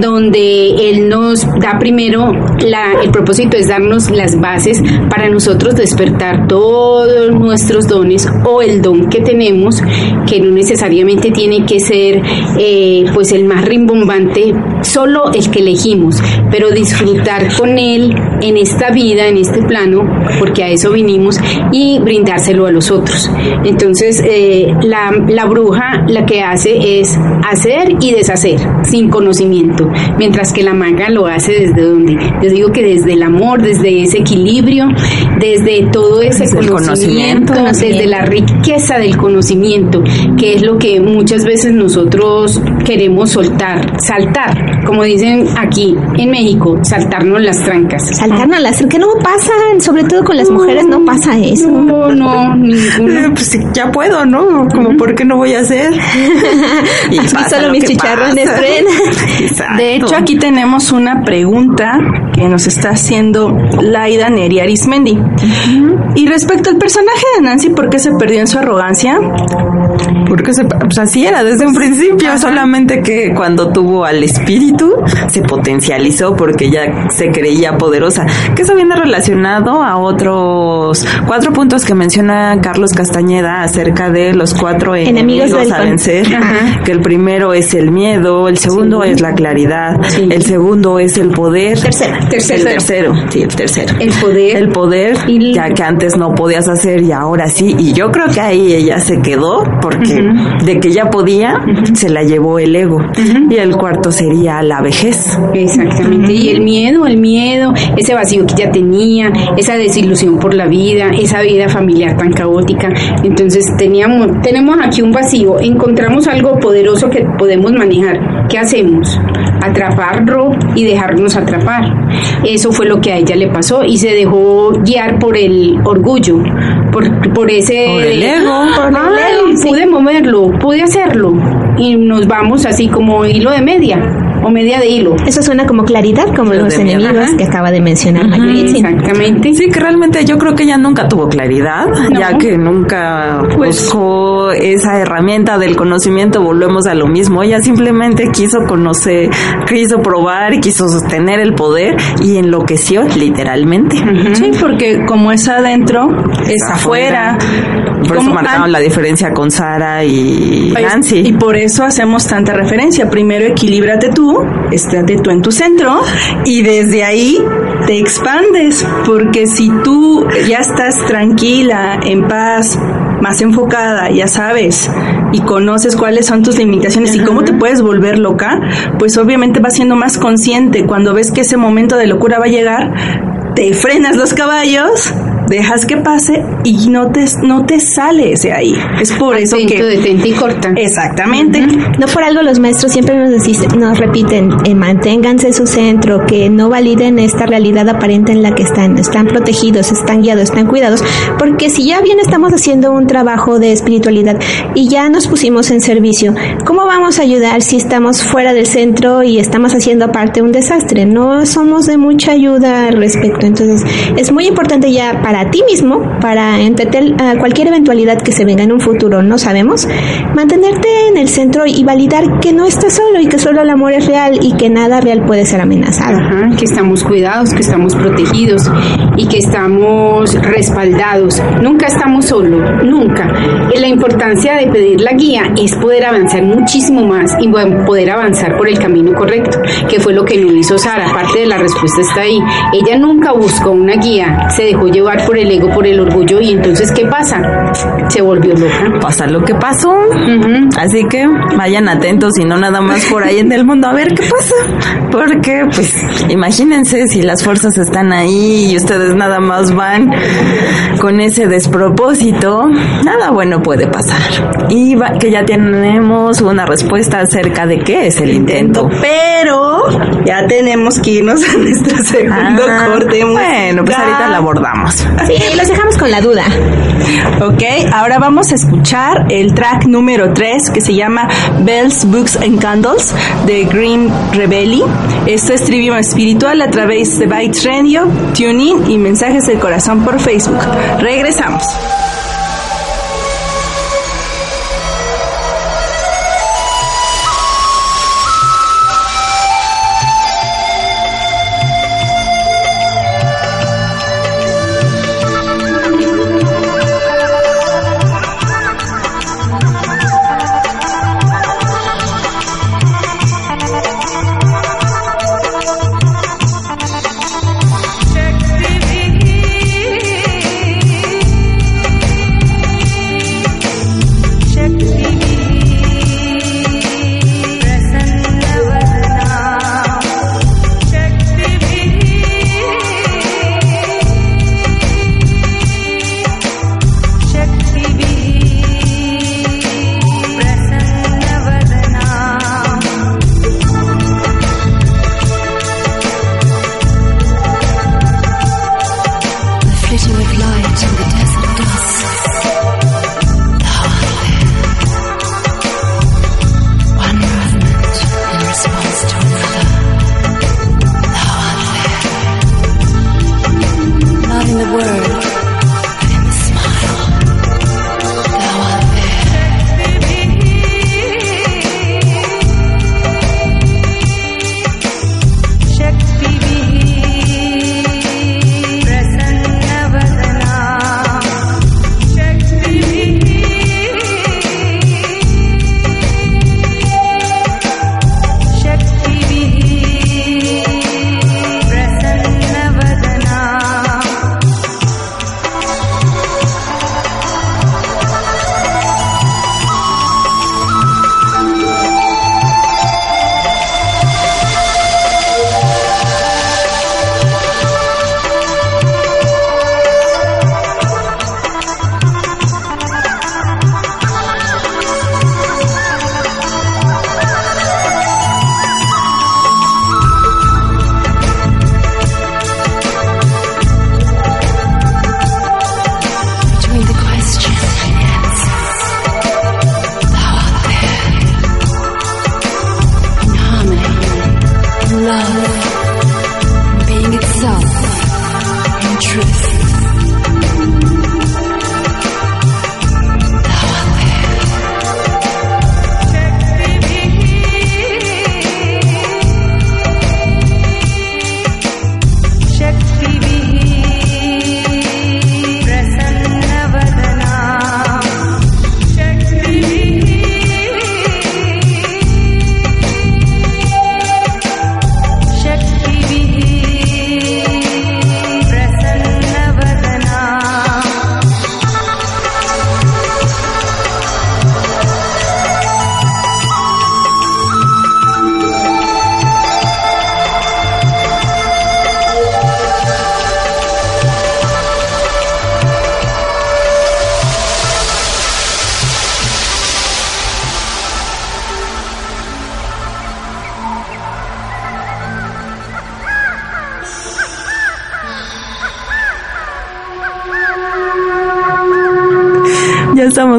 donde él nos da primero, la, el propósito es darnos las bases para nosotros despertar todos nuestros dones o el don que tenemos, que no necesariamente tiene que ser eh, pues el más rimbombante, solo el que elegimos, pero disfrutar con él en esta vida, en este plano, porque a eso vinimos, y brindárselo a los otros. Entonces, eh, la, la bruja la que hace es hacer y deshacer, sin conocimiento, mientras que la maga lo hace desde donde, yo digo que desde el amor, desde ese equilibrio, desde todo ese Desde conocimiento, conocimiento. desde la riqueza del conocimiento, que es lo que muchas veces nosotros queremos soltar, saltar, como dicen aquí en México, saltarnos las trancas. Saltarnos las que no pasa, sobre todo con las mujeres no pasa eso. No, no. Pues ya puedo, ¿no? Como, ¿por qué no voy a hacer? Y Aquí solo lo mis chicharrones. De hecho, aquí tenemos una pregunta que nos está haciendo Laida Neri Arismendi. Y respecto al personaje de Nancy, ¿por qué se perdió en su arrogancia? Porque se, pues así era desde un principio, solamente que cuando tuvo al espíritu se potencializó porque ya se creía poderosa. Que eso viene relacionado a otros cuatro puntos que menciona Carlos Castañeda acerca de los cuatro Enemigos enemigos, a vencer. Ajá. Que el primero es el miedo, el segundo es la claridad, Sí. el segundo es el poder. Tercero. Tercero. El tercero, sí, el tercero. El poder. El poder, ya que antes no podías hacer y ahora sí. Y yo creo que ahí ella se quedó porque de que ya podía, se la llevó el ego. Y el cuarto sería la vejez. Exactamente. Y el miedo, el miedo, ese vacío que ya tenía, esa desilusión por la vida, esa vida familiar tan caótica. Entonces teníamos, tenemos aquí un vacío, encontramos algo poderoso que podemos manejar. ¿Qué hacemos? Atraparlo y dejarnos atrapar. Eso fue lo que a ella le pasó y se dejó guiar por el orgullo, por, por ese... Por el ego. Por el Ay, ego, sí. pude moverlo, pude hacerlo. Y nos vamos así como hilo de media o media de hilo. Eso suena como claridad, como Lo los enemigos que acaba de mencionar Mayuritzin. Exactamente. Sí, que realmente yo creo que ella nunca tuvo claridad, No. ya que nunca Pues- buscó esa herramienta del conocimiento, volvemos a lo mismo. Ella simplemente quiso conocer, quiso probar, quiso sostener el poder y enloqueció literalmente. Sí, porque como es adentro, es afuera. Por eso marcaron la diferencia con Sara y Pues, Nancy. Y por eso hacemos tanta referencia. Primero equilíbrate tú, estate tú en tu centro y desde ahí te expandes. Porque si tú ya estás tranquila, en paz, más enfocada, ya sabes, y conoces cuáles son tus limitaciones y cómo te puedes volver loca, pues obviamente vas siendo más consciente. Cuando ves que ese momento de locura va a llegar, te frenas los caballos, dejas que pase y no te, no te sales de ahí. Es por eso que... detente y corta. Exactamente. No por algo los maestros siempre nos, nos repiten, eh, manténganse en su centro, que no validen esta realidad aparente en la que están, están protegidos, están guiados, están cuidados, porque si ya bien estamos haciendo un trabajo de espiritualidad y ya nos pusimos en servicio, ¿cómo vamos a ayudar si estamos fuera del centro y estamos haciendo aparte un desastre? No somos de mucha ayuda al respecto, entonces es muy importante ya para ti mismo, para cualquier eventualidad que se venga en un futuro, no sabemos, mantenerte en el centro y validar que no estás solo y que solo el amor es real y que nada real puede ser amenazado. Ajá, que estamos cuidados, que estamos protegidos y que estamos respaldados. Nunca estamos solos, nunca. La importancia de pedir la guía es poder avanzar muchísimo más y poder avanzar por el camino correcto, que fue lo que no hizo Sara. Parte de la respuesta está ahí. Ella nunca buscó una guía, se dejó llevar por el ego, por el orgullo y entonces ¿qué pasa? Se volvió loca. Pasa lo que pasó. Así que vayan atentos y no nada más por ahí en el mundo a ver qué pasa. Porque, pues, imagínense si las fuerzas están ahí y ustedes nada más van con ese despropósito, nada bueno puede pasar. Y va- que ya tenemos una respuesta acerca de qué es el intento. Pero ya tenemos que irnos a nuestro segundo Ah, corte. bueno, pues ahorita la abordamos. Sí, los dejamos con la duda. Ok, ahora vamos a escuchar el track número 3 que se llama Bells, Books and Candles de Green Rebelli. Esto es Trivium Espiritual a través de Bytes Radio, TuneIn y Mensajes del Corazón por Facebook. Regresamos.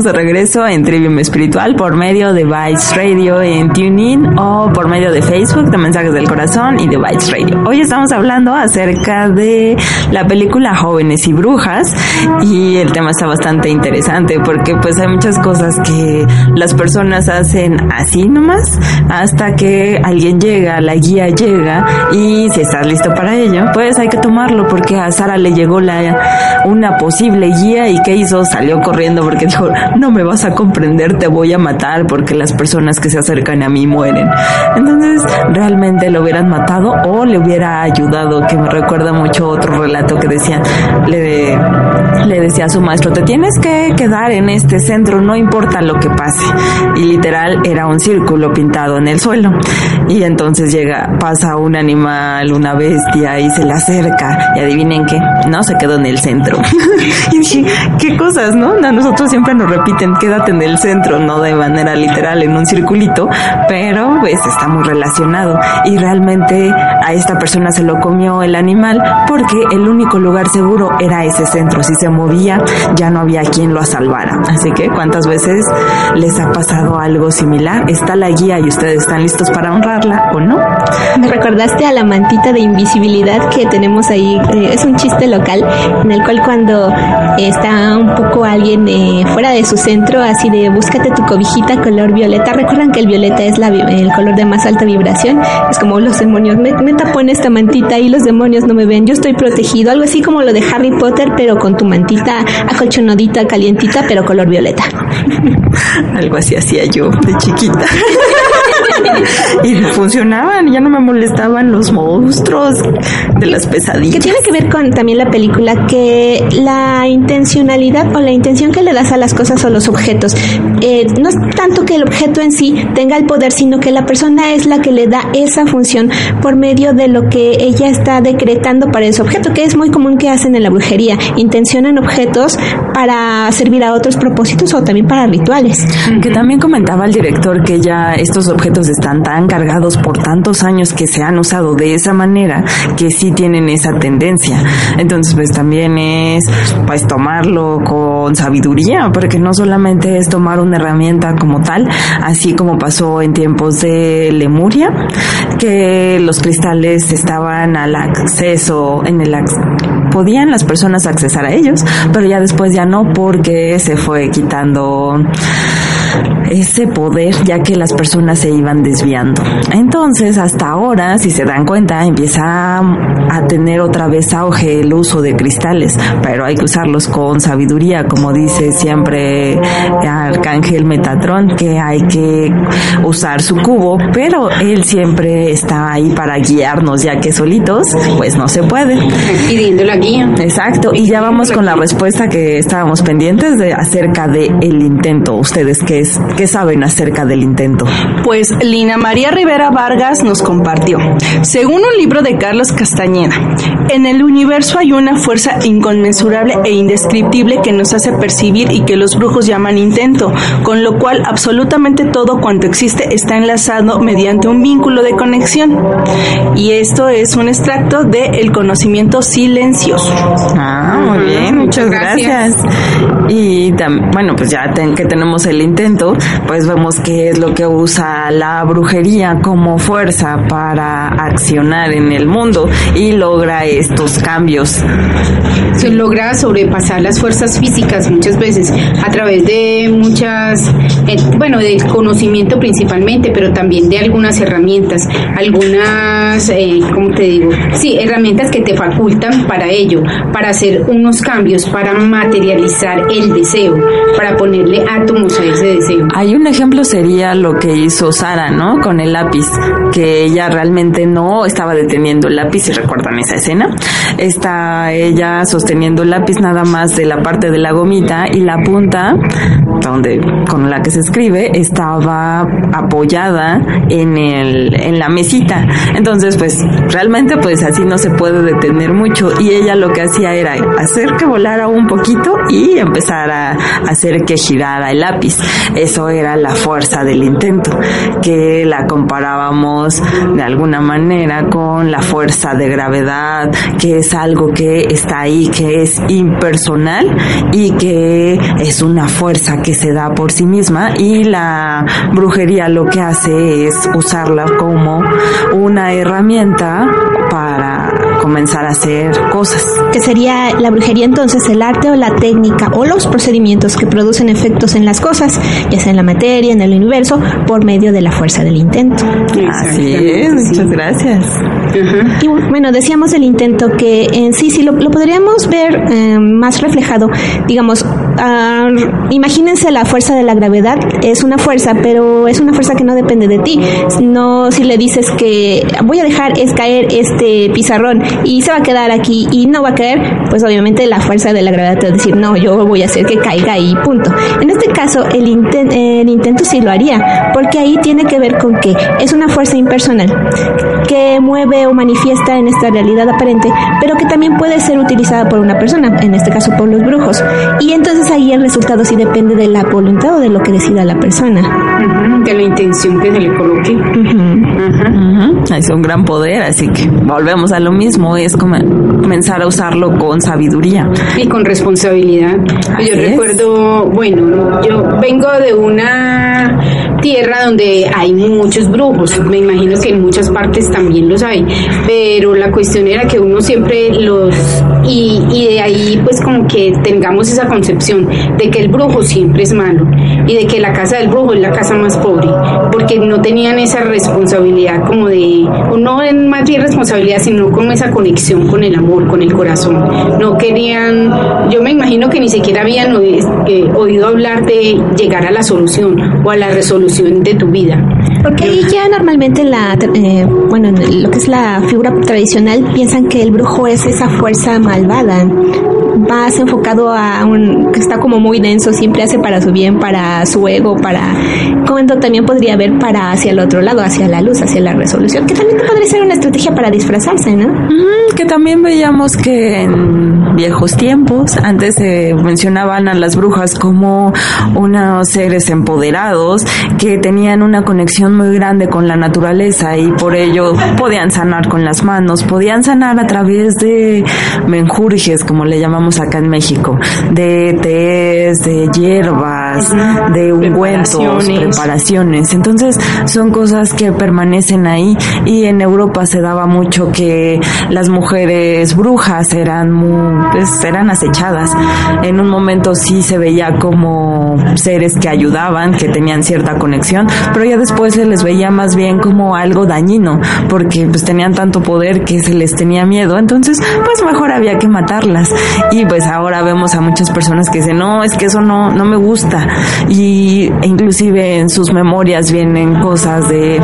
De regreso en Trivium Espiritual por medio de Bytes Radio en TuneIn o por medio de Facebook de Mensajes del Corazón y de Bytes Radio. Hoy estamos hablando acerca de la película Jóvenes y Brujas y el tema está bastante interesante porque pues hay muchas cosas que las personas hacen así nomás hasta que alguien llega, la guía llega y si estás listo para ello, pues hay que tomarlo porque a Sara le llegó la una posible guía y ¿qué hizo? Salió corriendo porque dijo, no me vas a comprender, te voy a matar porque las personas que se acercan a mí mueren. Entonces, realmente lo hubieran matado o le hubiera ayudado, que me recuerda mucho otro relato que decía, le, le decía a su maestro, te tienes que quedar en este centro, no importa lo que pase. Y literal era un círculo pintado en el suelo. Y entonces llega, pasa un animal, una bestia y se le acerca. Y adivinen qué, no se quedó en el centro. y dije, qué cosas, ¿no? A nosotros siempre nos repiten, quédate en el centro, no de manera literal en un circulito, pero pues está muy relacionado. Y realmente a esta persona se lo comió el animal porque el único lugar seguro era ese centro. Si se movía, ya no había quien lo salvara. Así que, ¿cuántas veces les ha pasado algo similar? Está la guía y ustedes están listos para honrarla o no. Me recordaste a la mantita de invisibilidad que tenemos ahí. eh, es un chiste local en el cual cuando está un poco alguien eh, fuera de su centro, así de búscate tu cobijita color violeta. Recuerdan que el violeta es la el color de más alta vibración. Es como los demonios. Me, me en esta mantita y los demonios no me ven. Yo estoy protegido. Algo así como lo de Harry Potter, pero con tu mantita acolchonadita, calientita, pero color violeta. Algo así hacía yo de chiquita. y funcionaban, ya no me molestaban los monstruos de las que pesadillas. tiene que ver con también la película que la intencionalidad o la intención que le das a las cosas o los objetos eh, no es tanto que el objeto en sí tenga el poder sino que la persona es la que le da esa función por medio de lo que ella está decretando para ese objeto que es muy común que hacen en la brujería intencionan objetos para servir a otros propósitos o también para rituales Que también comentaba el director que ya estos objetos están tan cargados por tantos años que se han usado de esa manera que sí tienen esa tendencia. Entonces, pues también es pues tomarlo con sabiduría, porque no solamente es tomar una herramienta como tal, así como pasó en tiempos de Lemuria, que los cristales estaban al acceso en el podían las personas accesar a ellos, pero ya después ya no porque se fue quitando ese poder ya que las personas se iban desviando. Entonces, hasta ahora, si se dan cuenta, empieza a, tener otra vez auge el uso de cristales, pero hay que usarlos con sabiduría, como dice siempre Arcángel Metatron, que hay que usar su cubo, pero él siempre está ahí para guiarnos, ya que solitos, pues no se puede. pidiendo la guía. Exacto, y ya vamos con la respuesta que estábamos pendientes de acerca de el intento. Ustedes qué es, qué saben acerca del intento. Pues Lina María Rivera Vargas nos compartió. Según un libro de Carlos Castañeda, en el universo hay una fuerza inconmensurable e indescriptible que nos hace percibir y que los brujos llaman intento, con lo cual absolutamente todo cuanto existe está enlazado mediante un vínculo de conexión. Y esto es un extracto de El conocimiento silencioso. Ah, muy bien, muchas gracias. Y bueno, pues ya que tenemos el intento, pues vemos qué es lo que usa la brujería como fuerza para accionar en el mundo y logra estos cambios. Se logra sobrepasar las fuerzas físicas muchas veces a través de muchas, eh, bueno, del conocimiento principalmente, pero también de algunas herramientas, algunas, eh, ¿cómo te digo? Sí, herramientas que te facultan para ello, para hacer unos cambios, para materializar el deseo, para ponerle átomos a ese deseo. Hay un ejemplo sería lo que hizo Sara, ¿no? Con el lápiz, que ella realmente no estaba deteniendo el lápiz, si recuerdan esa escena. Está ella sosteniendo el lápiz nada más de la parte de la gomita y la punta, donde con la que se escribe, estaba apoyada en el en la mesita. Entonces, pues realmente pues así no se puede detener mucho y ella lo que hacía era hacer que volara un poquito y empezar a hacer que girara el lápiz. Eso era la fuerza del intento, que la comparábamos de alguna manera con la fuerza de gravedad, que es algo que está ahí, que es impersonal y que es una fuerza que se da por sí misma y la brujería lo que hace es usarla como una herramienta para comenzar a hacer cosas. que sería la brujería entonces el arte o la técnica o los procedimientos que producen efectos en las cosas, ya sea en la materia, en el universo, por medio de la fuerza del intento. Así es, muchas gracias. Y bueno, decíamos el intento que en sí, sí lo, lo podríamos ver eh, más reflejado, digamos, ah, imagínense la fuerza de la gravedad, es una fuerza, pero es una fuerza que no depende de ti. No si le dices que voy a dejar es caer este pizarrón y se va a quedar aquí y no va a caer, pues obviamente la fuerza de la gravedad te va a decir, no, yo voy a hacer que caiga y punto. En este caso, el, inten- el intento sí lo haría, porque ahí tiene que ver con que es una fuerza impersonal que mueve o manifiesta en esta realidad aparente, pero que también puede ser utilizada por una persona, en este caso por los brujos. Y entonces ahí el resultado sí depende de la voluntad o de lo que decida la persona. De la intención que se le coloque. Ajá. Ujú, Es un gran poder, así que volvemos a lo mismo, es como comenzar a usarlo con sabiduría. Y con responsabilidad. Así yo es. recuerdo, bueno, yo vengo de una tierra donde hay muchos brujos. Me imagino que en muchas partes también los hay. Pero la cuestión era que uno siempre los... Y, y de ahí pues como que tengamos esa concepción de que el brujo siempre es malo y de que la casa del brujo es la casa más pobre porque no tenían esa responsabilidad como de o no más bien responsabilidad sino como esa conexión con el amor con el corazón. No querían yo me imagino que ni siquiera habían eh, oído hablar de llegar a la solución o a la resolución de tu vida. Porque ahí ya normalmente en la, eh, bueno, en lo que es la figura tradicional piensan que el brujo es esa fuerza malvada, más enfocado a un que está como muy denso, siempre hace para su bien, para su ego, para cuando también podría ver para hacia el otro lado, hacia la luz, hacia la resolución, que también podría ser una estrategia para disfrazarse, ¿no? Ujú, Que también veíamos que en viejos tiempos, antes se mencionaban a las brujas como unos seres empoderados que tenían una conexión muy grande con la naturaleza y por ello podían sanar con las manos, podían sanar a través de menjurjes, como le llamamos acá en México, de tés, de hierbas, de ungüentos, Preparaciones. preparaciones. Entonces son cosas que permanecen ahí y en Europa se daba mucho que las mujeres brujas eran muy, pues, eran acechadas. En un momento sí se veía como seres que ayudaban, que tenían cierta conexión, pero ya después se les veía más bien como algo dañino, porque pues tenían tanto poder que se les tenía miedo, entonces pues mejor había que matarlas. Y pues ahora vemos a muchas personas que dicen, no, es que eso no, no me gusta. Y e inclusive en sus memorias vienen cosas de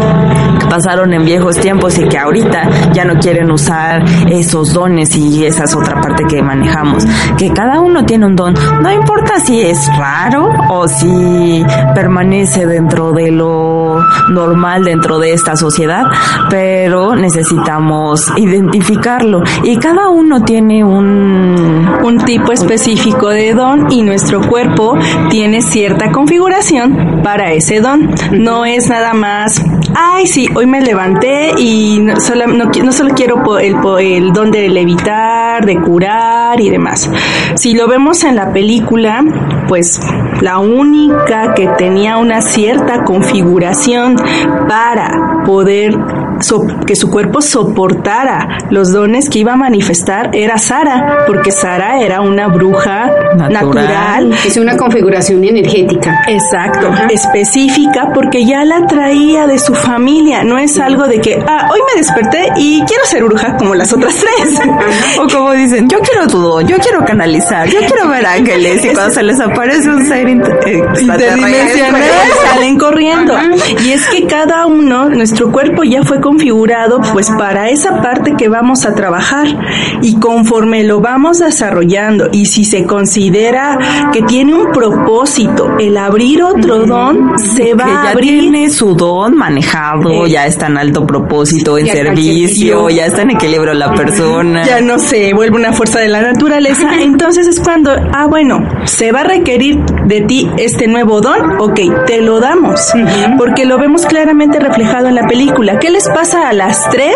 que pasaron en viejos tiempos y que ahorita ya no quieren usar esos dones y esa es otra parte que manejamos. Que cada uno tiene un don. No importa si es raro o si permanece dentro de lo normal dentro de esta sociedad, pero necesitamos identificarlo y cada uno tiene un un tipo específico de don y nuestro cuerpo tiene cierta configuración para ese don. No es nada más, ay, sí, hoy me levanté y no solo, quiero el, el don de levitar, de curar y demás. Si lo vemos en la película, pues la única que tenía una cierta configuración para poder so- que su cuerpo soportara los dones que iba a manifestar era Sara, porque Sara era una bruja Natural. natural. es una configuración energética Exacto, Ajá. específica porque ya la traía de su familia, no es algo de que, ah, hoy me desperté y quiero ser bruja como las otras tres. O como dicen, yo quiero tu don, yo quiero canalizar, yo quiero ver ángeles y cuando se les aparece un ser inter- interdimensional salen corriendo. Y es que cada uno, nuestro cuerpo ya fue configurado pues para esa parte que vamos a trabajar. Y conforme lo vamos desarrollando y si se considera que tiene un propósito el abrir otro don, se va que a ya abrir. tiene su don manejado, Eh, ya está en alto propósito, en servicio. ya está en equilibrio la persona. ya no se vuelve una fuerza de la naturaleza, entonces es cuando, ah, bueno, se va a requerir de ti este nuevo don, ok, te lo damos, porque lo vemos claramente reflejado en la película. ¿Qué les pasa a las tres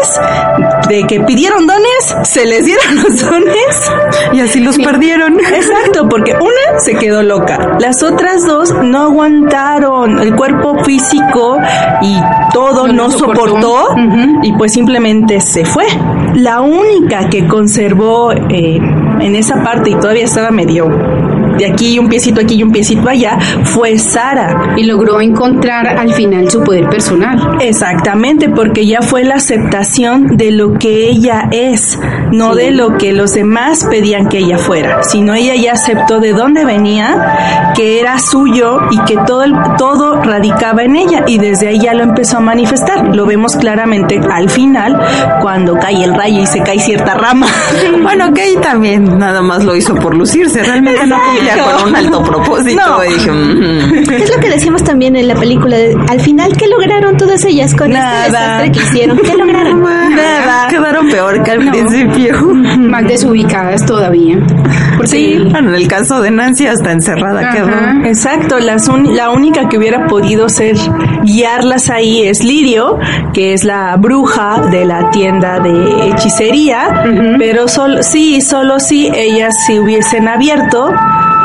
de que pidieron dones? Se les dieron los dones. Y así los perdieron. Exacto, porque una se quedó loca, las otras dos no aguantaron, el cuerpo físico y todo No soportó. y pues simplemente se fue. La única que conservó eh, en esa parte y todavía estaba medio de aquí y un piecito aquí y un piecito allá, fue Sara. Y logró encontrar al final su poder personal. Exactamente, porque ya fue la aceptación de lo que ella es, no Sí. de lo que los demás pedían que ella fuera, sino ella ya aceptó de dónde venía, que era suyo y que todo el- todo radicaba en ella y desde ahí ya lo empezó a manifestar. Lo vemos claramente al final cuando cae el rayo y se cae cierta rama. Bueno, que ahí también nada más lo hizo por lucirse. Realmente no con un alto propósito. No. Y dije, "Mm". Es lo que decimos también en la película. de- al final, ¿qué lograron todas ellas con Nada. este desastre que hicieron? ¿Qué lograron? Nada. Quedaron peor que al principio. Más desubicadas todavía. Porque Sí. Bueno, en el caso de Nancy hasta encerrada Ajá. quedó. Exacto, las un- la única que hubiera podido ser guiarlas ahí es Lirio, que es la bruja de la tienda de hechicería, pero solo sí, solo si ellas se hubiesen abierto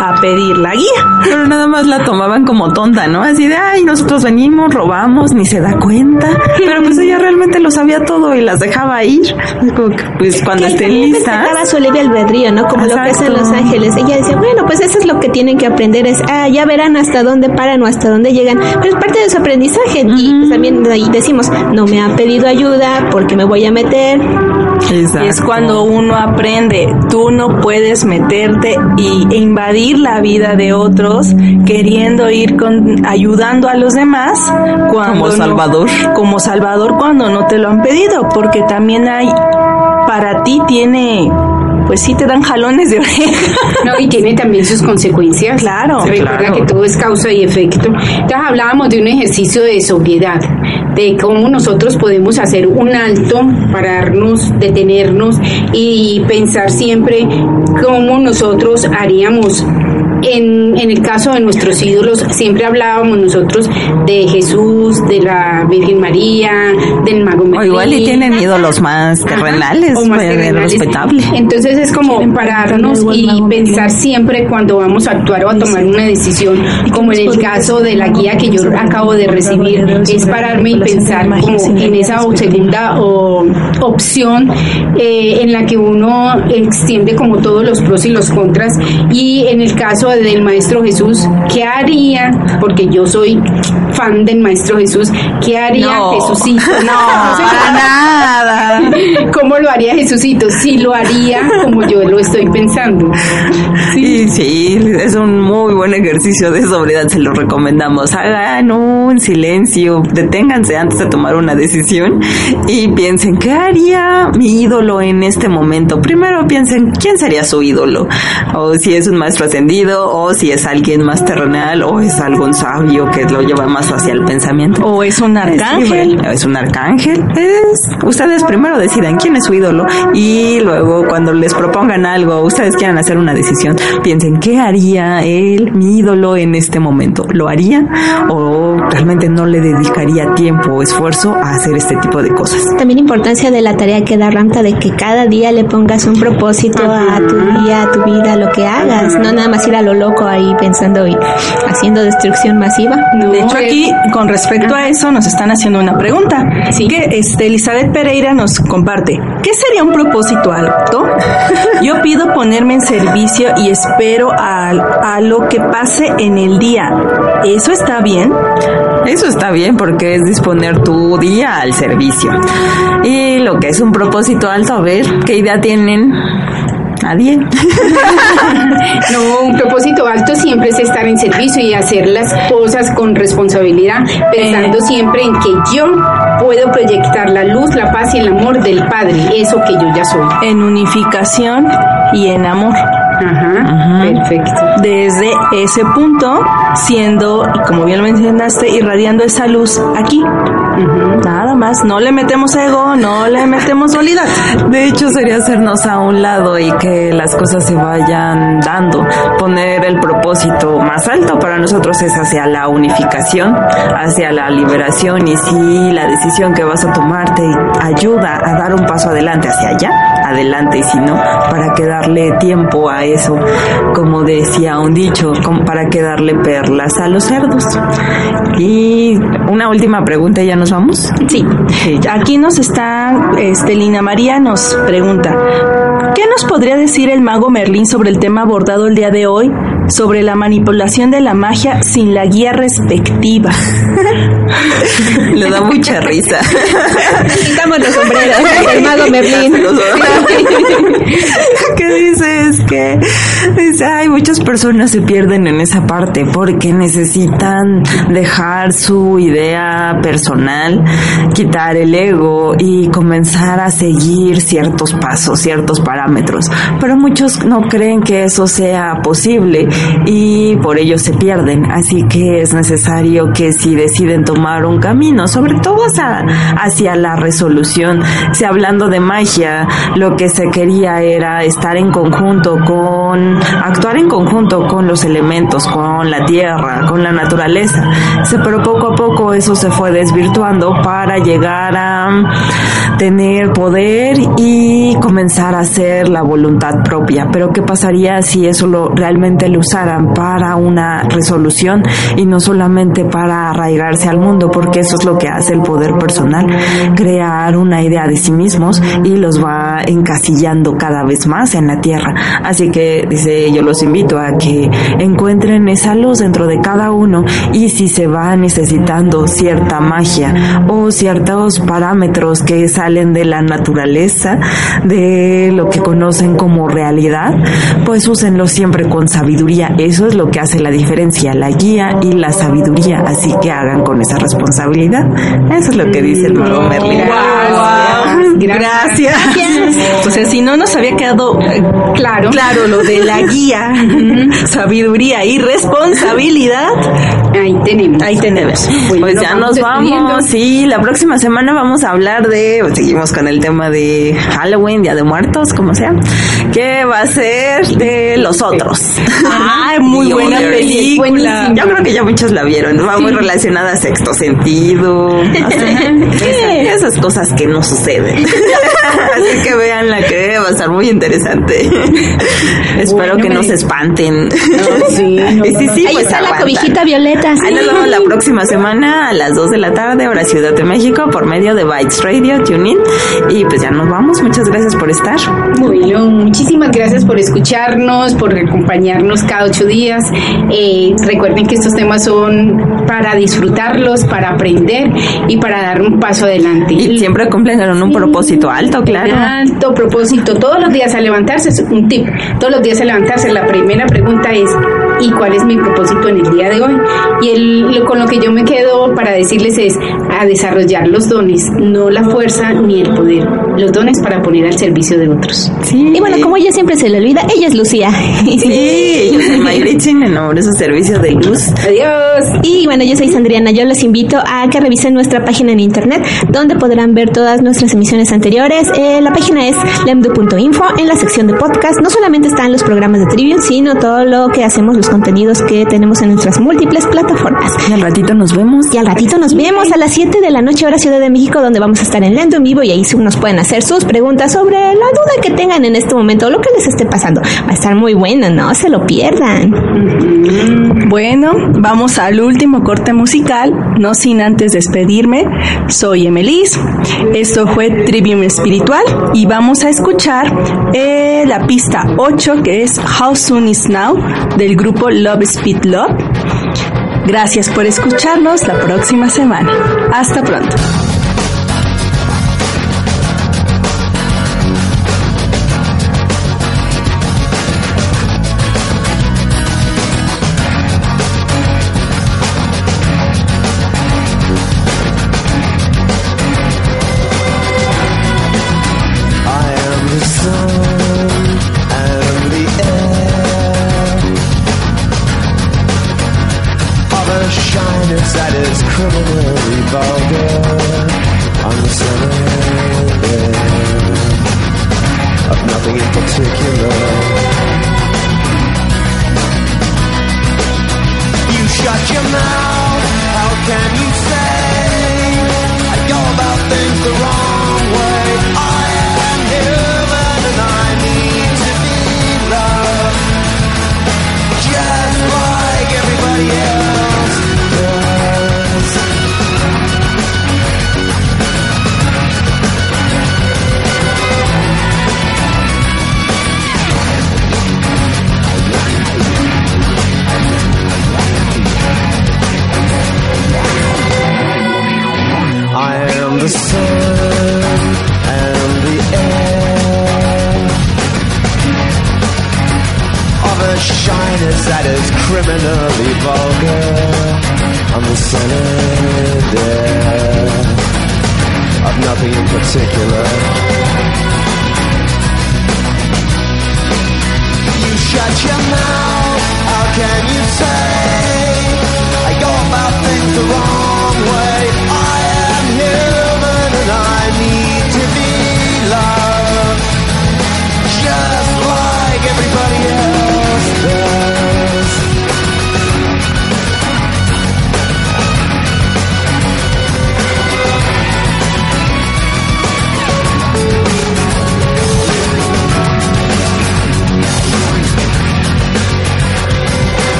a pedir la guía. Pero nada más la tomaban como tonta, ¿no? Así de, ay, nosotros venimos, robamos, ni se da cuenta. Pero pues ella realmente lo sabía todo y las dejaba ir. Es pues cuando Que estén listas. respetaba su libre albedrío, ¿no? Como lo que hacen Exacto. los ángeles. Ella decía, bueno, pues eso es lo que tienen que aprender, es, ah, ya verán hasta dónde paran o hasta dónde llegan. Pero es parte de su aprendizaje. Y pues, también ahí decimos, no me ha pedido ayuda porque me voy a meter. Exacto. Es cuando uno aprende, tú no puedes meterte y, e invadir la vida de otros queriendo ir con, ayudando a los demás cuando Como no- salvador. como salvador cuando no te lo han pedido, porque también hay, para ti tiene, pues sí te dan jalones de oreja. No, y tiene también sus consecuencias. Claro, Se recuerda claro. que todo es causa y efecto. Entonces hablábamos de un ejercicio de sobriedad, de cómo nosotros podemos hacer un alto, pararnos, detenernos y pensar siempre cómo nosotros haríamos. En, en el caso de nuestros ídolos, siempre hablábamos nosotros de Jesús, de la Virgen María, del Mago O Merlín. igual y tienen ídolos más Ajá, terrenales, o más terrenales. respetable. Entonces es como pararnos y pensar siempre cuando vamos a actuar o a tomar una decisión, como en el caso de la guía que yo acabo de recibir, es pararme y pensar como en esa segunda o, opción eh, en la que uno extiende como todos los pros y los contras. Y en el caso del Maestro Jesús, ¿qué haría? Porque yo soy fan del Maestro Jesús, ¿qué haría No. Jesucito? No, para nada. ¿Cómo lo haría Jesucito? Sí lo haría como yo lo estoy pensando. Sí, sí, es un muy buen ejercicio de sobriedad, se lo recomendamos. Hagan un silencio, deténganse antes de tomar una decisión y piensen, ¿qué haría mi ídolo en este momento? Primero piensen, ¿quién sería su ídolo? O si es un maestro ascendido, o si es alguien más terrenal, o es algún sabio que lo lleva más hacia el pensamiento. O es un Es arcángel. libre, Es un arcángel. Es, ustedes primero decidan quién es su ídolo y luego cuando les propongan algo, ustedes quieran hacer una decisión, piensen qué haría él, mi ídolo en este momento. ¿Lo haría o realmente no le dedicaría tiempo o esfuerzo a hacer este tipo de cosas? También importancia de la tarea que da Ramta de que cada día le pongas un propósito a tu día, a tu vida, a lo que hagas. No nada más ir a lo loco ahí pensando y haciendo destrucción masiva. No, De hecho, aquí, con respecto a eso, nos están haciendo una pregunta. Sí. Que este, Elizabeth Pereira nos comparte. ¿Qué sería un propósito alto? Yo pido ponerme en servicio y espero a, a lo que pase en el día. ¿Eso está bien? Eso está bien porque es disponer tu día al servicio. Y lo que es un propósito alto, a ver, ¿qué idea tienen? Nadie. No, un propósito alto siempre es estar en servicio y hacer las cosas con responsabilidad, pensando Eh. siempre en que yo puedo proyectar la luz, la paz y el amor del Padre, eso que yo ya soy. En unificación y en amor. Ajá, perfecto. Desde ese punto, siendo, y como bien lo mencionaste, irradiando esa luz aquí. Nada más. No le metemos ego, no le metemos dualidad. De hecho, sería hacernos a un lado y que las cosas se vayan dando. Poner el propósito más alto para nosotros es hacia la unificación, hacia la liberación y si la decisión que vas a tomar te ayuda a dar un paso adelante hacia allá, adelante y si no, para que darle tiempo a eso, como decía un dicho, como para que darle a los cerdos. Y una última pregunta, ¿ya nos vamos? Sí. Aquí nos está, este, Lina María nos pregunta, ¿qué nos podría decir el mago Merlín sobre el tema abordado el día de hoy? Sobre la manipulación de la magia sin la guía respectiva. Le da mucha risa. Quitamos los sombreros del mago Merlín. ¿Qué dice? Es que dice, ay, muchas personas se pierden en esa parte porque necesitan dejar su idea personal, quitar el ego y comenzar a seguir ciertos pasos, ciertos parámetros. Pero muchos no creen que eso sea posible y por ello se pierden. Así que es necesario que si deciden tomar un camino, sobre todo hacia, hacia la resolución, si hablando de magia, lo que se quería era estar en conjunto con, actuar en conjunto con los elementos, con la tierra, con la naturaleza. Pero poco a poco eso se fue desvirtuando para llegar a tener poder y comenzar a hacer la voluntad propia. Pero ¿qué pasaría si eso lo, realmente lo usaran para una resolución y no solamente para arraigarse al mundo? Porque eso es lo que hace el poder personal, crear una idea de sí mismos y los va encasillando cada vez más en la tierra. Así que dice, yo los invito a que encuentren esa luz dentro de cada uno y si se va necesitando cierta magia o ciertos parámetros que salen de la naturaleza, de lo que conocen como realidad, pues úsenlo siempre con sabiduría. Eso es lo que hace la diferencia, la guía y la sabiduría. Así que hagan con esa responsabilidad. Eso es lo que dice el mago Merlin. Gracias. O sea, si no nos había quedado eh, Claro. claro lo de la guía, sabiduría y responsabilidad, Ahí tenemos. ahí tenemos. Bueno, Pues ya nos vamos. Sí, la próxima semana vamos a hablar de, seguimos con el tema de Halloween, Día de Muertos, como sea, que va a ser de los otros. Ah, muy The buena Others. película. Yo creo que ya muchos la vieron, va muy relacionada a sexto sentido, esas cosas que no suceden. Así que vean la que va a estar muy interesante. Espero que no se espanten. sí, no, sí, sí, Ahí pues está la aguantan. cobijita violeta. Ahí nos vemos la próxima semana a las 2 de la tarde, hora Ciudad de México, por medio de Bytes Radio, TuneIn. Y pues ya nos vamos. Muchas gracias por estar. Bueno, muchísimas gracias por escucharnos, por acompañarnos cada ocho días. Eh, recuerden que estos temas son para disfrutarlos, para aprender y para dar un paso adelante. Y siempre cumplen con un propósito alto, claro. Alto propósito, todos los días al levantarse, es un tip, todos los días al levantarse, la primera pregunta es, ¿y cuál es mi propósito en el día de hoy? Y el, lo, con lo que yo me quedo para decirles es a desarrollar los dones, no la fuerza ni el poder, los dones para poner al servicio de otros. Sí. Y bueno, como ella siempre se le olvida, ella es Lucía. Sí, yo soy en amoroso servicio de luz. Adiós. Y bueno, yo soy Sandriana. Yo los invito a que revisen nuestra página en internet, donde podrán ver todas nuestras emisiones anteriores. Eh, la página es lemdu.info. En la sección de podcast no solamente están los programas de Trivium, sino todo lo que hacemos, los contenidos que tenemos en nuestras múltiples plataformas. Y al ratito nos vemos. Y al ratito nos vemos a las 7 de la noche hora Ciudad de México, donde vamos a estar en Lendo en vivo y ahí nos pueden hacer sus preguntas sobre la duda que tengan en este momento o lo que les esté pasando. Va a estar muy bueno, no se lo pierdan. Bueno, vamos al último corte musical, no sin antes despedirme. Soy Emelis, esto fue Trivium Espiritual y vamos a escuchar eh, la pista 8 que es How Soon Is Now del grupo Love Speed Love. Gracias por escucharnos la próxima semana. Hasta pronto.